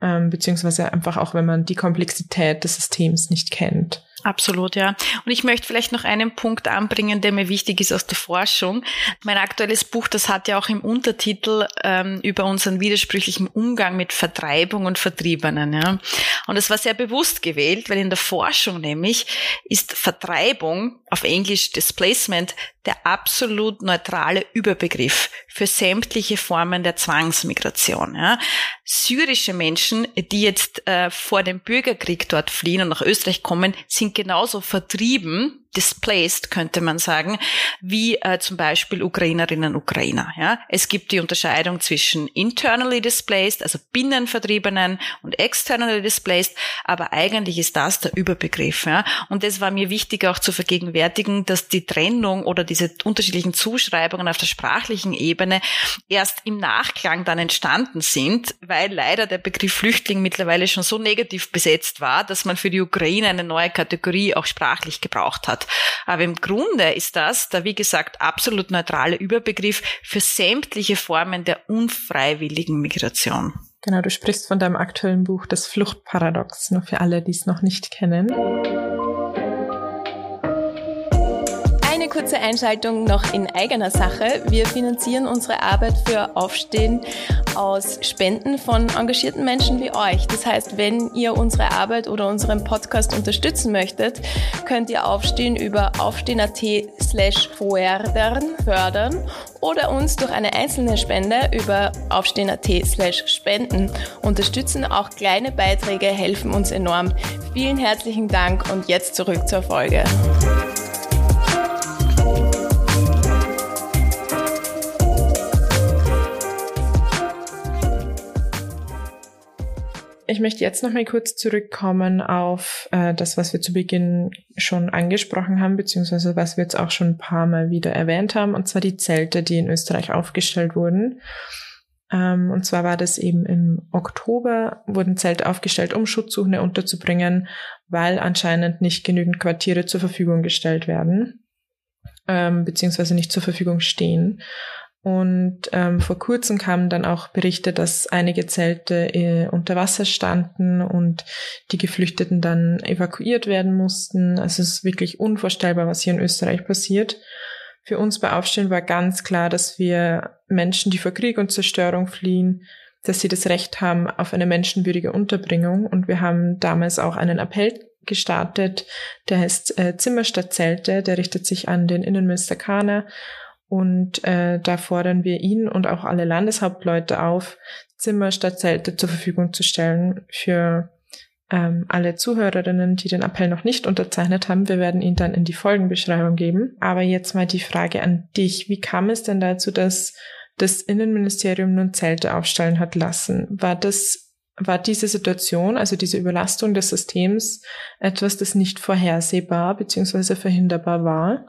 Ähm, beziehungsweise einfach auch, wenn man die Komplexität des Systems nicht kennt. Absolut, ja. Und ich möchte vielleicht noch einen Punkt anbringen, der mir wichtig ist aus der Forschung. Mein aktuelles Buch, das hat ja auch im Untertitel ähm, über unseren widersprüchlichen Umgang mit Vertreibung und Vertriebenen. Ja. Und es war sehr bewusst gewählt, weil in der Forschung nämlich ist Vertreibung auf Englisch Displacement der absolut neutrale Überbegriff für sämtliche Formen der Zwangsmigration. Ja. Syrische Menschen, die jetzt äh, vor dem Bürgerkrieg dort fliehen und nach Österreich kommen, sind genauso vertrieben displaced, könnte man sagen, wie äh, zum Beispiel Ukrainerinnen und Ukrainer. Ja? Es gibt die Unterscheidung zwischen internally displaced, also Binnenvertriebenen und externally displaced, aber eigentlich ist das der Überbegriff. Ja? Und es war mir wichtig auch zu vergegenwärtigen, dass die Trennung oder diese unterschiedlichen Zuschreibungen auf der sprachlichen Ebene erst im Nachklang dann entstanden sind, weil leider der Begriff Flüchtling mittlerweile schon so negativ besetzt war, dass man für die Ukraine eine neue Kategorie auch sprachlich gebraucht hat. Aber im Grunde ist das der, wie gesagt, absolut neutrale Überbegriff für sämtliche Formen der unfreiwilligen Migration. Genau, du sprichst von deinem aktuellen Buch Das Fluchtparadox, nur für alle, die es noch nicht kennen. Kurze Einschaltung noch in eigener Sache. Wir finanzieren unsere Arbeit für Aufstehen aus Spenden von engagierten Menschen wie euch. Das heißt, wenn ihr unsere Arbeit oder unseren Podcast unterstützen möchtet, könnt ihr Aufstehen über aufstehen.at slash fördern oder uns durch eine einzelne Spende über aufstehen.at slash spenden unterstützen. Auch kleine Beiträge helfen uns enorm. Vielen herzlichen Dank und jetzt zurück zur Folge. Ich möchte jetzt noch mal kurz zurückkommen auf äh, das, was wir zu Beginn schon angesprochen haben, beziehungsweise was wir jetzt auch schon ein paar Mal wieder erwähnt haben, und zwar die Zelte, die in Österreich aufgestellt wurden. Ähm, und zwar war das eben im Oktober, wurden Zelte aufgestellt, um Schutzsuchende unterzubringen, weil anscheinend nicht genügend Quartiere zur Verfügung gestellt werden, ähm, beziehungsweise nicht zur Verfügung stehen. Und ähm, vor kurzem kamen dann auch Berichte, dass einige Zelte äh, unter Wasser standen und die Geflüchteten dann evakuiert werden mussten. Also es ist wirklich unvorstellbar, was hier in Österreich passiert. Für uns bei Aufstehen war ganz klar, dass wir Menschen, die vor Krieg und Zerstörung fliehen, dass sie das Recht haben auf eine menschenwürdige Unterbringung. Und wir haben damals auch einen Appell gestartet, der heißt äh, Zimmer statt Zelte, der richtet sich an den Innenminister Kahner und äh, da fordern wir ihn und auch alle Landeshauptleute auf, Zimmer statt Zelte zur Verfügung zu stellen für ähm, alle Zuhörerinnen, die den Appell noch nicht unterzeichnet haben. Wir werden ihn dann in die Folgenbeschreibung geben. Aber jetzt mal die Frage an dich. Wie kam es denn dazu, dass das Innenministerium nun Zelte aufstellen hat lassen? War das war diese Situation, also diese Überlastung des Systems, etwas, das nicht vorhersehbar bzw. verhinderbar war?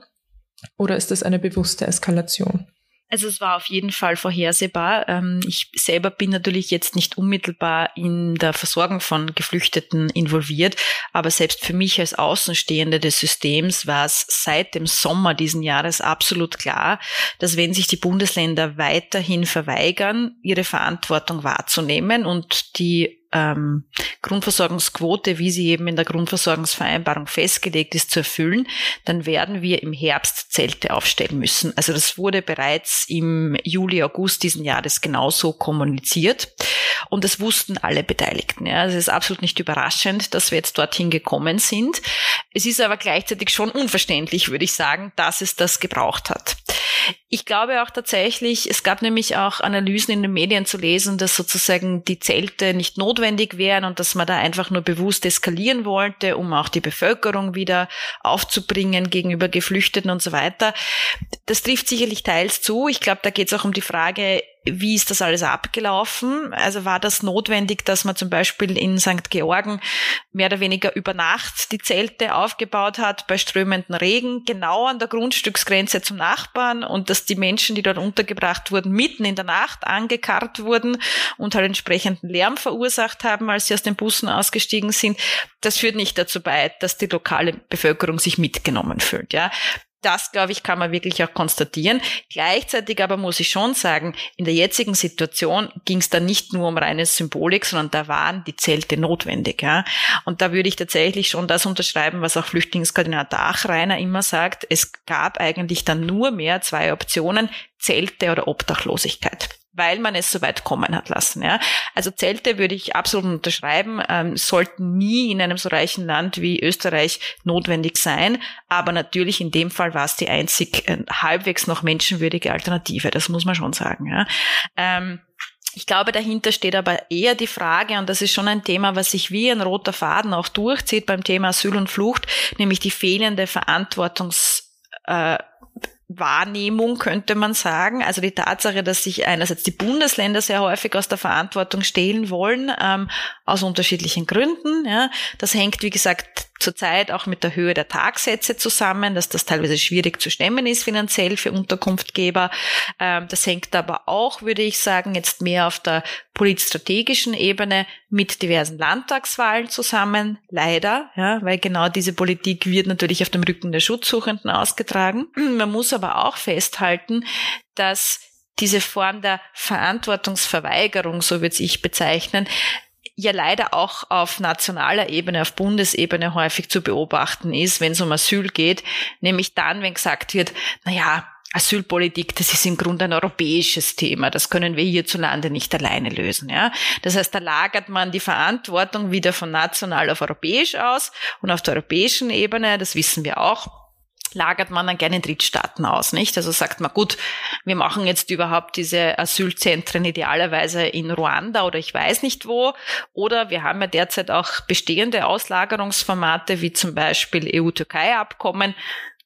Oder ist das eine bewusste Eskalation? Also es war auf jeden Fall vorhersehbar. Ähm, ich selber bin natürlich jetzt nicht unmittelbar in der Versorgung von Geflüchteten involviert, aber selbst für mich als Außenstehende des Systems war es seit dem Sommer diesen Jahres absolut klar, dass wenn sich die Bundesländer weiterhin verweigern, ihre Verantwortung wahrzunehmen und die ähm, Grundversorgungsquote, wie sie eben in der Grundversorgungsvereinbarung festgelegt ist, zu erfüllen, dann werden wir im Herbst Zelte aufstellen müssen. Also das wurde bereits im Juli, August diesen Jahres genauso kommuniziert. Und das wussten alle Beteiligten. Ja. Also es ist absolut nicht überraschend, dass wir jetzt dorthin gekommen sind. Es ist aber gleichzeitig schon unverständlich, würde ich sagen, dass es das gebraucht hat. ich glaube auch tatsächlich, es gab nämlich auch Analysen in den Medien zu lesen, dass sozusagen die Zelte nicht notwendig wären und dass man da einfach nur bewusst eskalieren wollte, um auch die Bevölkerung wieder aufzubringen gegenüber Geflüchteten und so weiter. Das trifft sicherlich teils zu. Ich glaube, da geht es auch um die Frage, wie ist das alles abgelaufen? Also war das notwendig, dass man zum Beispiel in St. Georgen mehr oder weniger über Nacht die Zelte aufgebaut hat bei strömenden Regen, genau an der Grundstücksgrenze zum Nachbarn und dass die Menschen, die dort untergebracht wurden, mitten in der Nacht angekarrt wurden und halt entsprechenden Lärm verursacht haben, als sie aus den Bussen ausgestiegen sind. Das führt nicht dazu bei, dass die lokale Bevölkerung sich mitgenommen fühlt. Ja, das, glaube ich, kann man wirklich auch konstatieren. Gleichzeitig aber muss ich schon sagen, in der jetzigen Situation ging es da nicht nur um reine Symbolik, sondern da waren die Zelte notwendig. Ja? Und da würde ich tatsächlich schon das unterschreiben, was auch Flüchtlingskoordinator Achreiner immer sagt. Es gab eigentlich dann nur mehr zwei Optionen, Zelte oder Obdachlosigkeit weil man es so weit kommen hat lassen. Ja. Also Zelte würde ich absolut unterschreiben, ähm, sollten nie in einem so reichen Land wie Österreich notwendig sein. Aber natürlich in dem Fall war es die einzig äh, halbwegs noch menschenwürdige Alternative. Das muss man schon sagen. Ja. Ähm, ich glaube, dahinter steht aber eher die Frage, und das ist schon ein Thema, was sich wie ein roter Faden auch durchzieht beim Thema Asyl und Flucht, nämlich die fehlende Verantwortungs äh, Wahrnehmung, könnte man sagen. Also die Tatsache, dass sich einerseits die Bundesländer sehr häufig aus der Verantwortung stehlen wollen, ähm, aus unterschiedlichen Gründen. Ja. Das hängt, wie gesagt, zurzeit auch mit der Höhe der Tagsätze zusammen, dass das teilweise schwierig zu stemmen ist finanziell für Unterkunftgeber. Ähm, das hängt aber auch, würde ich sagen, jetzt mehr auf der politstrategischen Ebene mit diversen Landtagswahlen zusammen, leider, ja, weil genau diese Politik wird natürlich auf dem Rücken der Schutzsuchenden ausgetragen. Man muss aber auch festhalten, dass diese Form der Verantwortungsverweigerung, so würde ich bezeichnen, ja leider auch auf nationaler Ebene, auf Bundesebene häufig zu beobachten ist, wenn es um Asyl geht, nämlich dann, wenn gesagt wird, na ja, Asylpolitik, das ist im Grunde ein europäisches Thema. Das können wir hierzulande nicht alleine lösen. Ja? Das heißt, da lagert man die Verantwortung wieder von national auf europäisch aus und auf der europäischen Ebene, das wissen wir auch, lagert man dann gerne in Drittstaaten aus, nicht? Also sagt man, gut, wir machen jetzt überhaupt diese Asylzentren idealerweise in Ruanda oder ich weiß nicht wo. Oder wir haben ja derzeit auch bestehende Auslagerungsformate wie zum Beispiel EU-Türkei-Abkommen,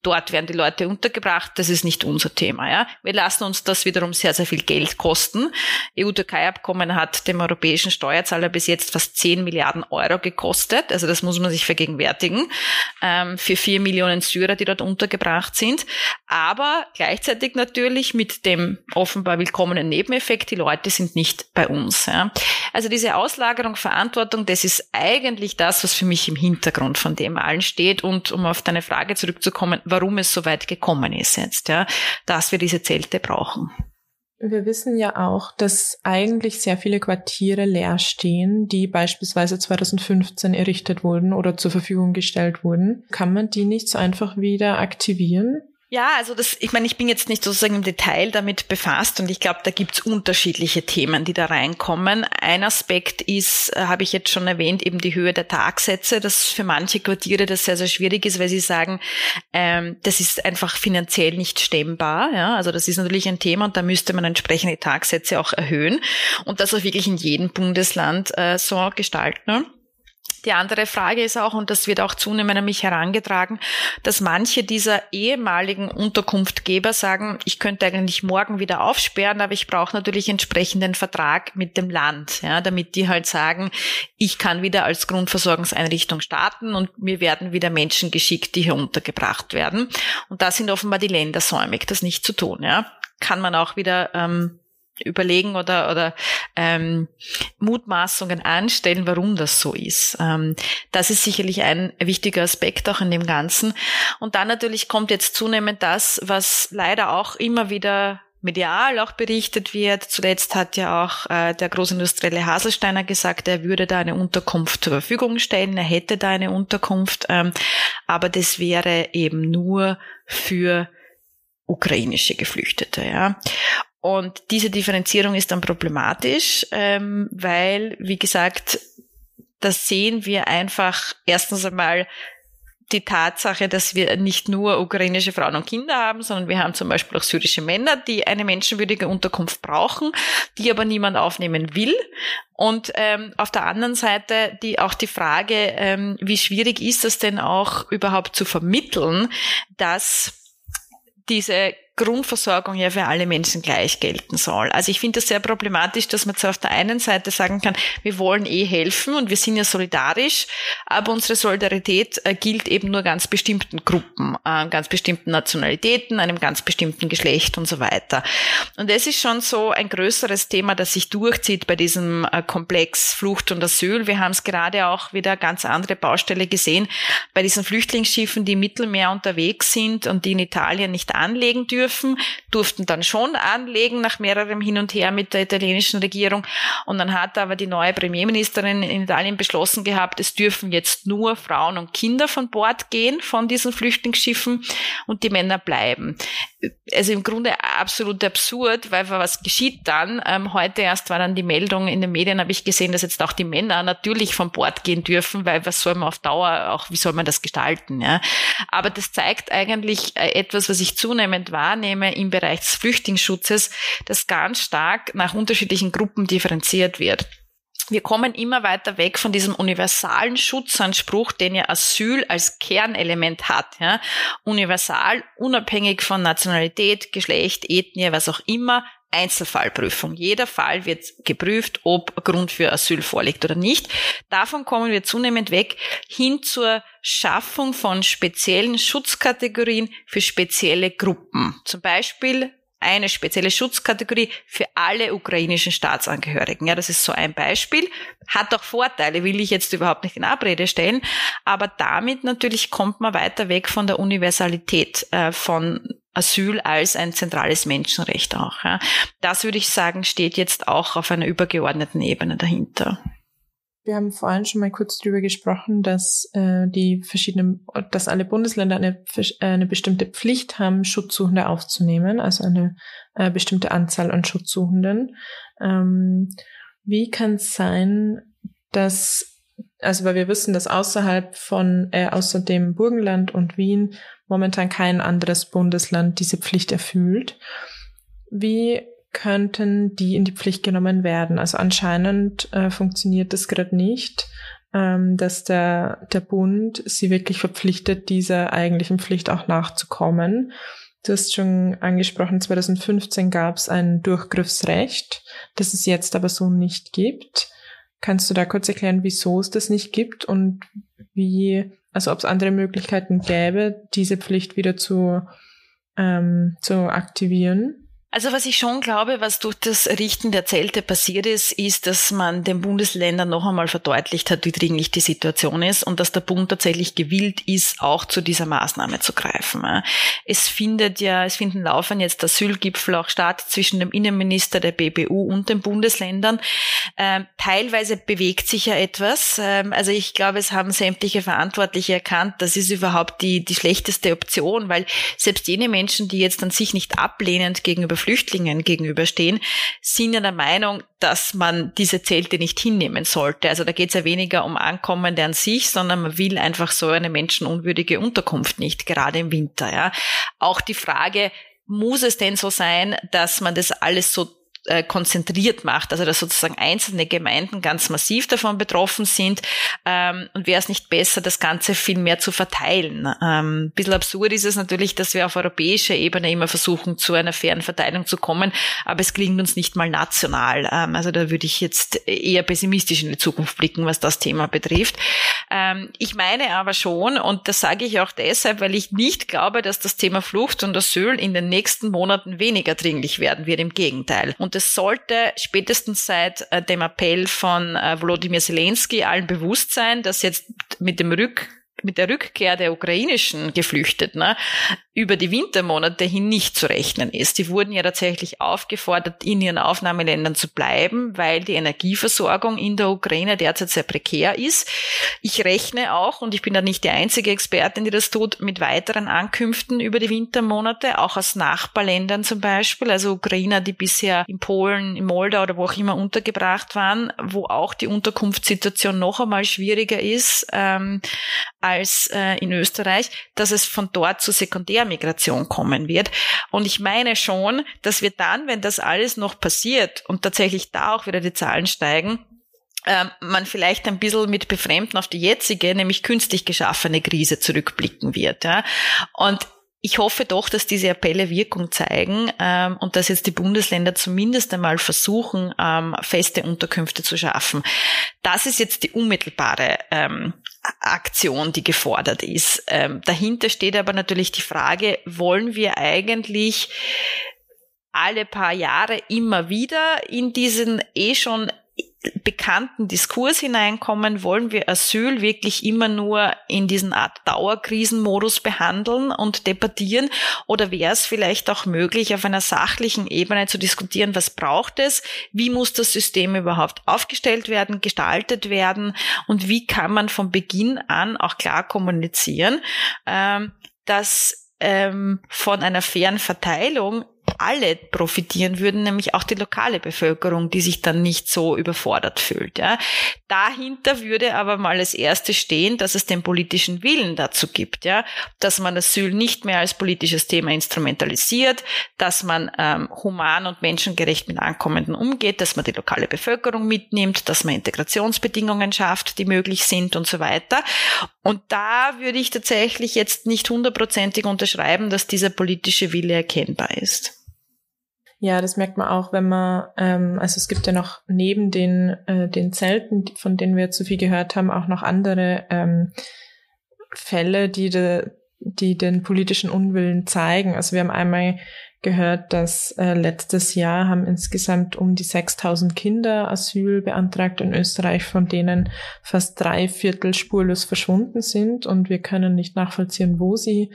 dort werden die Leute untergebracht, das ist nicht unser Thema. Ja? Wir lassen uns das wiederum sehr, sehr viel Geld kosten. EU-Türkei-Abkommen hat dem europäischen Steuerzahler bis jetzt fast 10 Milliarden Euro gekostet. Also das muss man sich vergegenwärtigen ähm, für vier Millionen Syrer, die dort untergebracht sind. Aber gleichzeitig natürlich mit dem offenbar willkommenen Nebeneffekt, die Leute sind nicht bei uns. Ja? Also diese Auslagerung, Verantwortung, das ist eigentlich das, was für mich im Hintergrund von dem allen steht. Und um auf deine Frage zurückzukommen, warum es so weit gekommen ist jetzt, ja, dass wir diese Zelte brauchen. Wir wissen ja auch, dass eigentlich sehr viele Quartiere leer stehen, die beispielsweise 2015 errichtet wurden oder zur Verfügung gestellt wurden. Kann man die nicht so einfach wieder aktivieren? Ja, also das, ich meine, ich bin jetzt nicht sozusagen im Detail damit befasst und ich glaube, da gibt's unterschiedliche Themen, die da reinkommen. Ein Aspekt ist, äh, habe ich jetzt schon erwähnt, eben die Höhe der Tagsätze, dass für manche Quartiere das sehr, sehr schwierig ist, weil sie sagen, ähm, das ist einfach finanziell nicht stemmbar. Ja? Also das ist natürlich ein Thema und da müsste man entsprechende Tagsätze auch erhöhen und das auch wirklich in jedem Bundesland äh, so gestalten. Die andere Frage ist auch, und das wird auch zunehmend an mich herangetragen, dass manche dieser ehemaligen Unterkunftgeber sagen, ich könnte eigentlich morgen wieder aufsperren, aber ich brauche natürlich entsprechenden Vertrag mit dem Land, ja, damit die halt sagen, ich kann wieder als Grundversorgungseinrichtung starten und mir werden wieder Menschen geschickt, die hier untergebracht werden. Und da sind offenbar die Länder säumig, das nicht zu tun, ja. Kann man auch wieder ähm, überlegen oder, oder ähm, Mutmaßungen anstellen, warum das so ist. Ähm, das ist sicherlich ein wichtiger Aspekt auch in dem Ganzen. Und dann natürlich kommt jetzt zunehmend das, was leider auch immer wieder medial auch berichtet wird. Zuletzt hat ja auch äh, der Großindustrielle Haselsteiner gesagt, er würde da eine Unterkunft zur Verfügung stellen, er hätte da eine Unterkunft, ähm, aber das wäre eben nur für ukrainische Geflüchtete, ja. Und diese Differenzierung ist dann problematisch, ähm, weil, wie gesagt, das sehen wir einfach erstens einmal die Tatsache, dass wir nicht nur ukrainische Frauen und Kinder haben, sondern wir haben zum Beispiel auch syrische Männer, die eine menschenwürdige Unterkunft brauchen, die aber niemand aufnehmen will. Und ähm, auf der anderen Seite die auch die Frage, ähm, wie schwierig ist es denn auch überhaupt zu vermitteln, dass diese Grundversorgung ja für alle Menschen gleich gelten soll. Also ich finde es sehr problematisch, dass man zwar auf der einen Seite sagen kann, wir wollen eh helfen und wir sind ja solidarisch, aber unsere Solidarität äh, gilt eben nur ganz bestimmten Gruppen, äh, ganz bestimmten Nationalitäten, einem ganz bestimmten Geschlecht und so weiter. Und es ist schon so ein größeres Thema, das sich durchzieht bei diesem äh, Komplex Flucht und Asyl. Wir haben es gerade auch wieder ganz andere Baustelle gesehen bei diesen Flüchtlingsschiffen, die im Mittelmeer unterwegs sind und die in Italien nicht anlegen dürfen dürfen, durften dann schon anlegen nach mehrerem Hin und Her mit der italienischen Regierung. Und dann hat aber die neue Premierministerin in Italien beschlossen gehabt, es dürfen jetzt nur Frauen und Kinder von Bord gehen von diesen Flüchtlingsschiffen und die Männer bleiben. Also im Grunde absolut absurd, weil was geschieht dann? Ähm, heute erst war dann die Meldung in den Medien, habe ich gesehen, dass jetzt auch die Männer natürlich von Bord gehen dürfen, weil was soll man auf Dauer auch, wie soll man das gestalten? Ja? Aber das zeigt eigentlich äh, etwas, was ich zunehmend wahrnehme wahrnehme im Bereich des Flüchtlingsschutzes, dass ganz stark nach unterschiedlichen Gruppen differenziert wird. Wir kommen immer weiter weg von diesem universalen Schutzanspruch, den ja Asyl als Kernelement hat. Ja? Universal, unabhängig von Nationalität, Geschlecht, Ethnie, was auch immer, Einzelfallprüfung. Jeder Fall wird geprüft, ob Grund für Asyl vorliegt oder nicht. Davon kommen wir zunehmend weg hin zur Schaffung von speziellen Schutzkategorien für spezielle Gruppen. Zum Beispiel eine spezielle Schutzkategorie für alle ukrainischen Staatsangehörigen. Ja, das ist so ein Beispiel. Hat auch Vorteile, will ich jetzt überhaupt nicht in Abrede stellen. Aber damit natürlich kommt man weiter weg von der Universalität äh, von Asyl als ein zentrales Menschenrecht auch. Ja. Das würde ich sagen, steht jetzt auch auf einer übergeordneten Ebene dahinter. Wir haben vorhin schon mal kurz darüber gesprochen, dass äh, die verschiedenen, dass alle Bundesländer eine, eine bestimmte Pflicht haben, Schutzsuchende aufzunehmen, also eine äh, bestimmte Anzahl an Schutzsuchenden. Ähm, wie kann es sein, dass, also weil wir wissen, dass außerhalb von, äh, außer dem Burgenland und Wien momentan kein anderes Bundesland diese Pflicht erfüllt. Wie könnten die in die Pflicht genommen werden? Also anscheinend äh, funktioniert das gerade nicht, ähm, dass der, der Bund sie wirklich verpflichtet, dieser eigentlichen Pflicht auch nachzukommen. Du hast schon angesprochen, 2015 gab es ein Durchgriffsrecht, das es jetzt aber so nicht gibt. Kannst du da kurz erklären, wieso es das nicht gibt und wie, also ob es andere Möglichkeiten gäbe, diese Pflicht wieder zu, ähm, zu aktivieren? Also was ich schon glaube, was durch das Richten der Zelte passiert ist, ist, dass man den Bundesländern noch einmal verdeutlicht hat, wie dringlich die Situation ist und dass der Bund tatsächlich gewillt ist, auch zu dieser Maßnahme zu greifen. Es findet ja, es finden laufend jetzt Asylgipfel auch statt zwischen dem Innenminister der BBU und den Bundesländern. Ähm, teilweise bewegt sich ja etwas. Ähm, also ich glaube, es haben sämtliche Verantwortliche erkannt, das ist überhaupt die, die schlechteste Option, weil selbst jene Menschen, die jetzt an sich nicht ablehnend gegenüber Flüchtlingen gegenüberstehen, sind ja der Meinung, dass man diese Zelte nicht hinnehmen sollte. Also da geht es ja weniger um Ankommende an sich, sondern man will einfach so eine menschenunwürdige Unterkunft nicht, gerade im Winter. Ja. Auch die Frage, muss es denn so sein, dass man das alles so äh, konzentriert macht, also dass sozusagen einzelne Gemeinden ganz massiv davon betroffen sind ähm, und wäre es nicht besser, das Ganze viel mehr zu verteilen. Ähm, ein bisschen absurd ist es natürlich, dass wir auf europäischer Ebene immer versuchen, zu einer fairen Verteilung zu kommen, aber es gelingt uns nicht mal national. Ähm, also da würde ich jetzt eher pessimistisch in die Zukunft blicken, was das Thema betrifft. Ähm, ich meine aber schon, und das sage ich auch deshalb, weil ich nicht glaube, dass das Thema Flucht und Asyl in den nächsten Monaten weniger dringlich werden wird. Im Gegenteil. Und es sollte spätestens seit äh, dem Appell von äh, Volodymyr Zelensky allen bewusst sein, dass jetzt mit dem Rück mit der Rückkehr der ukrainischen Geflüchteten ne, über die Wintermonate hin nicht zu rechnen ist. Die wurden ja tatsächlich aufgefordert, in ihren Aufnahmeländern zu bleiben, weil die Energieversorgung in der Ukraine derzeit sehr prekär ist. Ich rechne auch, und ich bin da nicht die einzige Expertin, die das tut, mit weiteren Ankünften über die Wintermonate, auch aus Nachbarländern zum Beispiel, also Ukrainer, die bisher in Polen, in Moldau oder wo auch immer untergebracht waren, wo auch die Unterkunftssituation noch einmal schwieriger ist. Ähm, als äh, in Österreich, dass es von dort zu Sekundärmigration kommen wird. Und ich meine schon, dass wir dann, wenn das alles noch passiert und tatsächlich da auch wieder die Zahlen steigen, ähm, man vielleicht ein bisschen mit Befremden auf die jetzige, nämlich künstlich geschaffene Krise zurückblicken wird. Ja. Und ich hoffe doch, dass diese Appelle Wirkung zeigen ähm, und dass jetzt die Bundesländer zumindest einmal versuchen, ähm, feste Unterkünfte zu schaffen. Das ist jetzt die unmittelbare ähm, Aktion, die gefordert ist. Ähm, dahinter steht aber natürlich die Frage, wollen wir eigentlich alle paar Jahre immer wieder in diesen eh schon bekannten Diskurs hineinkommen, wollen wir Asyl wirklich immer nur in diesen Art Dauerkrisenmodus behandeln und debattieren? Oder wäre es vielleicht auch möglich, auf einer sachlichen Ebene zu diskutieren, was braucht es, wie muss das System überhaupt aufgestellt werden, gestaltet werden? Und wie kann man von Beginn an auch klar kommunizieren, ähm, dass ähm, von einer fairen Verteilung alle profitieren würden, nämlich auch die lokale Bevölkerung, die sich dann nicht so überfordert fühlt. Ja. Dahinter würde aber mal als erste stehen, dass es den politischen Willen dazu gibt, ja, dass man Asyl nicht mehr als politisches Thema instrumentalisiert, dass man ähm, human und menschengerecht mit Ankommenden umgeht, dass man die lokale Bevölkerung mitnimmt, dass man Integrationsbedingungen schafft, die möglich sind und so weiter. Und da würde ich tatsächlich jetzt nicht hundertprozentig unterschreiben, dass dieser politische Wille erkennbar ist. Ja, das merkt man auch, wenn man, ähm, also es gibt ja noch neben den, äh, den Zelten, von denen wir zu viel gehört haben, auch noch andere ähm, Fälle, die, de, die den politischen Unwillen zeigen. Also wir haben einmal gehört, dass äh, letztes Jahr haben insgesamt um die 6000 Kinder Asyl beantragt in Österreich, von denen fast drei Viertel spurlos verschwunden sind und wir können nicht nachvollziehen, wo sie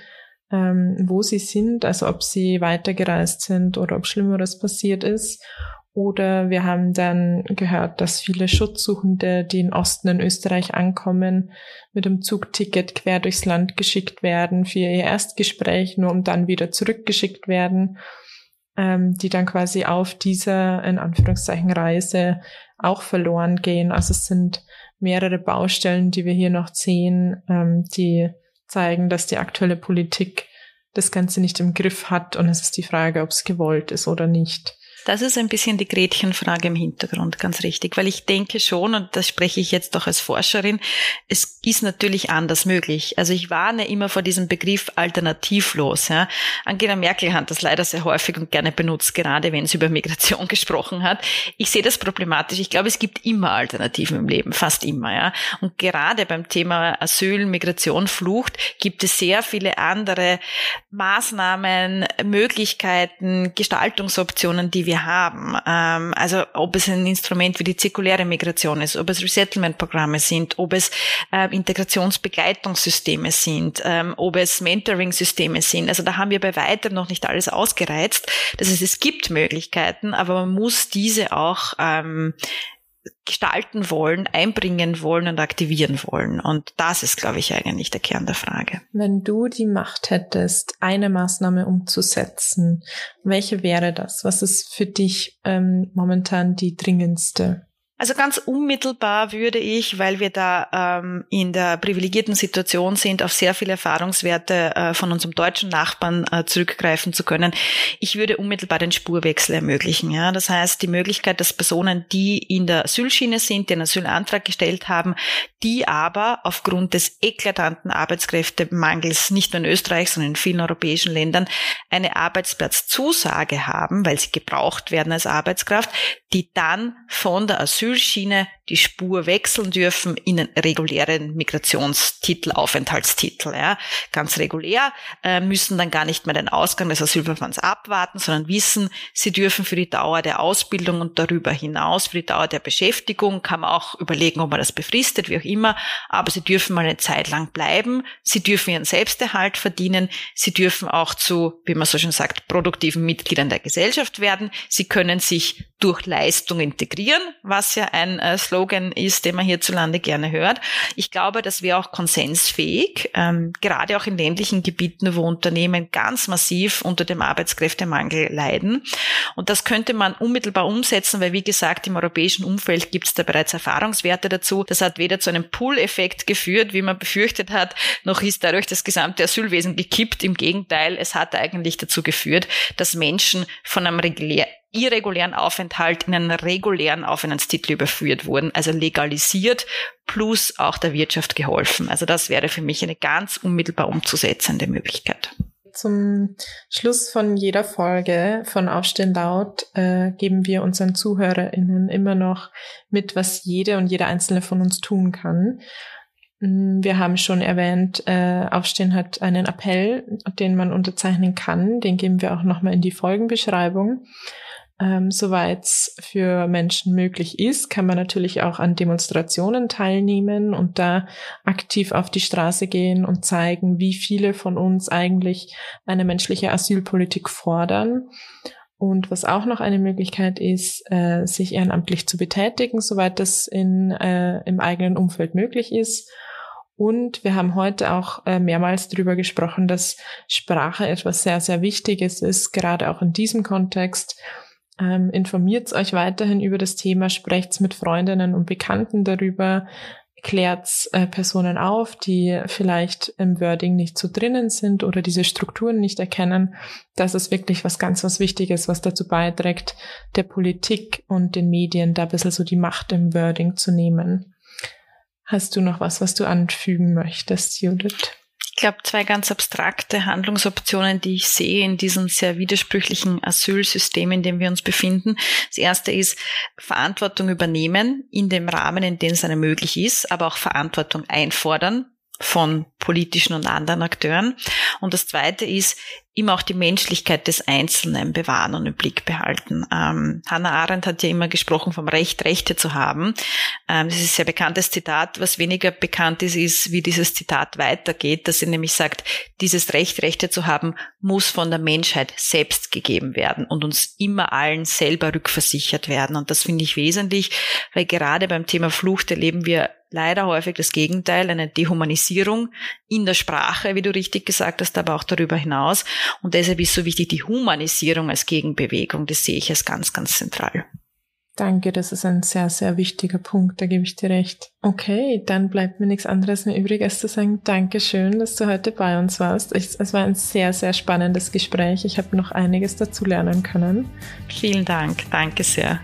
ähm, wo sie sind, also ob sie weitergereist sind oder ob Schlimmeres passiert ist. Oder wir haben dann gehört, dass viele Schutzsuchende, die in Osten in Österreich ankommen, mit dem Zugticket quer durchs Land geschickt werden für ihr Erstgespräch, nur um dann wieder zurückgeschickt werden, ähm, die dann quasi auf dieser, in Anführungszeichen, Reise auch verloren gehen. Also es sind mehrere Baustellen, die wir hier noch sehen, ähm, die zeigen, dass die aktuelle Politik das Ganze nicht im Griff hat und es ist die Frage, ob es gewollt ist oder nicht. Das ist ein bisschen die Gretchenfrage im Hintergrund, ganz richtig, weil ich denke schon, und das spreche ich jetzt auch als Forscherin, es ist natürlich anders möglich. Also ich warne immer vor diesem Begriff alternativlos. Ja. Angela Merkel hat das leider sehr häufig und gerne benutzt, gerade wenn sie über Migration gesprochen hat. Ich sehe das problematisch. Ich glaube, es gibt immer Alternativen im Leben, fast immer. Ja. Und gerade beim Thema Asyl, Migration, Flucht gibt es sehr viele andere Maßnahmen, Möglichkeiten, Gestaltungsoptionen, die wir wir haben. Ähm, also ob es ein Instrument wie die zirkuläre Migration ist, ob es Resettlement-Programme sind, ob es äh, Integrationsbegleitungssysteme sind, ähm, ob es Mentoring-Systeme sind. Also da haben wir bei weitem noch nicht alles ausgereizt. Das heißt, es gibt Möglichkeiten, aber man muss diese auch ähm, gestalten wollen, einbringen wollen und aktivieren wollen. Und das ist, glaube ich, eigentlich der Kern der Frage. Wenn du die Macht hättest, eine Maßnahme umzusetzen, welche wäre das? Was ist für dich ähm, momentan die dringendste? Also ganz unmittelbar würde ich, weil wir da ähm, in der privilegierten Situation sind, auf sehr viele Erfahrungswerte äh, von unserem deutschen Nachbarn äh, zurückgreifen zu können. Ich würde unmittelbar den Spurwechsel ermöglichen. Ja? Das heißt, die Möglichkeit, dass Personen, die in der Asylschiene sind, den Asylantrag gestellt haben, die aber aufgrund des eklatanten Arbeitskräftemangels nicht nur in Österreich, sondern in vielen europäischen Ländern eine Arbeitsplatzzusage haben, weil sie gebraucht werden als Arbeitskraft, die dann von der Asylschiene die Spur wechseln dürfen in einen regulären Migrationstitel, Aufenthaltstitel. Ja. Ganz regulär, äh, müssen dann gar nicht mehr den Ausgang des Asylverfahrens abwarten, sondern wissen, sie dürfen für die Dauer der Ausbildung und darüber hinaus, für die Dauer der Beschäftigung, kann man auch überlegen, ob man das befristet, wie auch immer, aber sie dürfen mal eine Zeit lang bleiben, sie dürfen ihren Selbsterhalt verdienen, sie dürfen auch zu, wie man so schon sagt, produktiven Mitgliedern der Gesellschaft werden, sie können sich durch Leistung integrieren, was ja ja ein äh, Slogan ist, den man hierzulande gerne hört. Ich glaube, das wäre auch konsensfähig, ähm, gerade auch in ländlichen Gebieten, wo Unternehmen ganz massiv unter dem Arbeitskräftemangel leiden. Und das könnte man unmittelbar umsetzen, weil wie gesagt, im europäischen Umfeld gibt es da bereits Erfahrungswerte dazu. Das hat weder zu einem Pull-Effekt geführt, wie man befürchtet hat, noch ist dadurch das gesamte Asylwesen gekippt. Im Gegenteil, es hat eigentlich dazu geführt, dass Menschen von einem regulär irregulären Aufenthalt in einen regulären Aufenthaltstitel überführt wurden, also legalisiert, plus auch der Wirtschaft geholfen. Also das wäre für mich eine ganz unmittelbar umzusetzende Möglichkeit. Zum Schluss von jeder Folge von Aufstehen laut äh, geben wir unseren ZuhörerInnen immer noch mit, was jede und jeder einzelne von uns tun kann. Mm, wir haben schon erwähnt, äh, Aufstehen hat einen Appell, den man unterzeichnen kann. Den geben wir auch nochmal in die Folgenbeschreibung. Ähm, Soweit es für Menschen möglich ist, kann man natürlich auch an Demonstrationen teilnehmen und da aktiv auf die Straße gehen und zeigen, wie viele von uns eigentlich eine menschliche Asylpolitik fordern. Und was auch noch eine Möglichkeit ist, äh, sich ehrenamtlich zu betätigen, soweit das in, äh, im eigenen Umfeld möglich ist. Und wir haben heute auch äh, mehrmals darüber gesprochen, dass Sprache etwas sehr, sehr Wichtiges ist, gerade auch in diesem Kontext. Ähm, informiert euch weiterhin über das Thema, sprecht mit Freundinnen und Bekannten darüber, klärt äh, Personen auf, die vielleicht im Wording nicht so drinnen sind oder diese Strukturen nicht erkennen. Das ist wirklich was ganz was Wichtiges, was dazu beiträgt, der Politik und den Medien da ein bisschen so die Macht im Wording zu nehmen. Hast du noch was, was du anfügen möchtest, Judith? Ich glaube, zwei ganz abstrakte Handlungsoptionen, die ich sehe in diesem sehr widersprüchlichen Asylsystem, in dem wir uns befinden. Das erste ist Verantwortung übernehmen in dem Rahmen, in dem es eine möglich ist, aber auch Verantwortung einfordern von politischen und anderen Akteuren. Und das Zweite ist, immer auch die Menschlichkeit des Einzelnen bewahren und im Blick behalten. Ähm, Hannah Arendt hat ja immer gesprochen vom Recht, Rechte zu haben. Ähm, das ist ein sehr bekanntes Zitat. Was weniger bekannt ist, ist, wie dieses Zitat weitergeht, dass sie nämlich sagt, dieses Recht, Rechte zu haben, muss von der Menschheit selbst gegeben werden und uns immer allen selber rückversichert werden. Und das finde ich wesentlich, weil gerade beim Thema Flucht erleben wir leider häufig das Gegenteil, eine Dehumanisierung in der Sprache, wie du richtig gesagt hast, aber auch darüber hinaus. Und deshalb ist so wichtig die Humanisierung als Gegenbewegung. Das sehe ich als ganz, ganz zentral. Danke, das ist ein sehr, sehr wichtiger Punkt, da gebe ich dir recht. Okay, dann bleibt mir nichts anderes mehr übrig, als zu sagen, Dankeschön, dass du heute bei uns warst. Es war ein sehr, sehr spannendes Gespräch. Ich habe noch einiges dazu lernen können. Vielen Dank, danke sehr.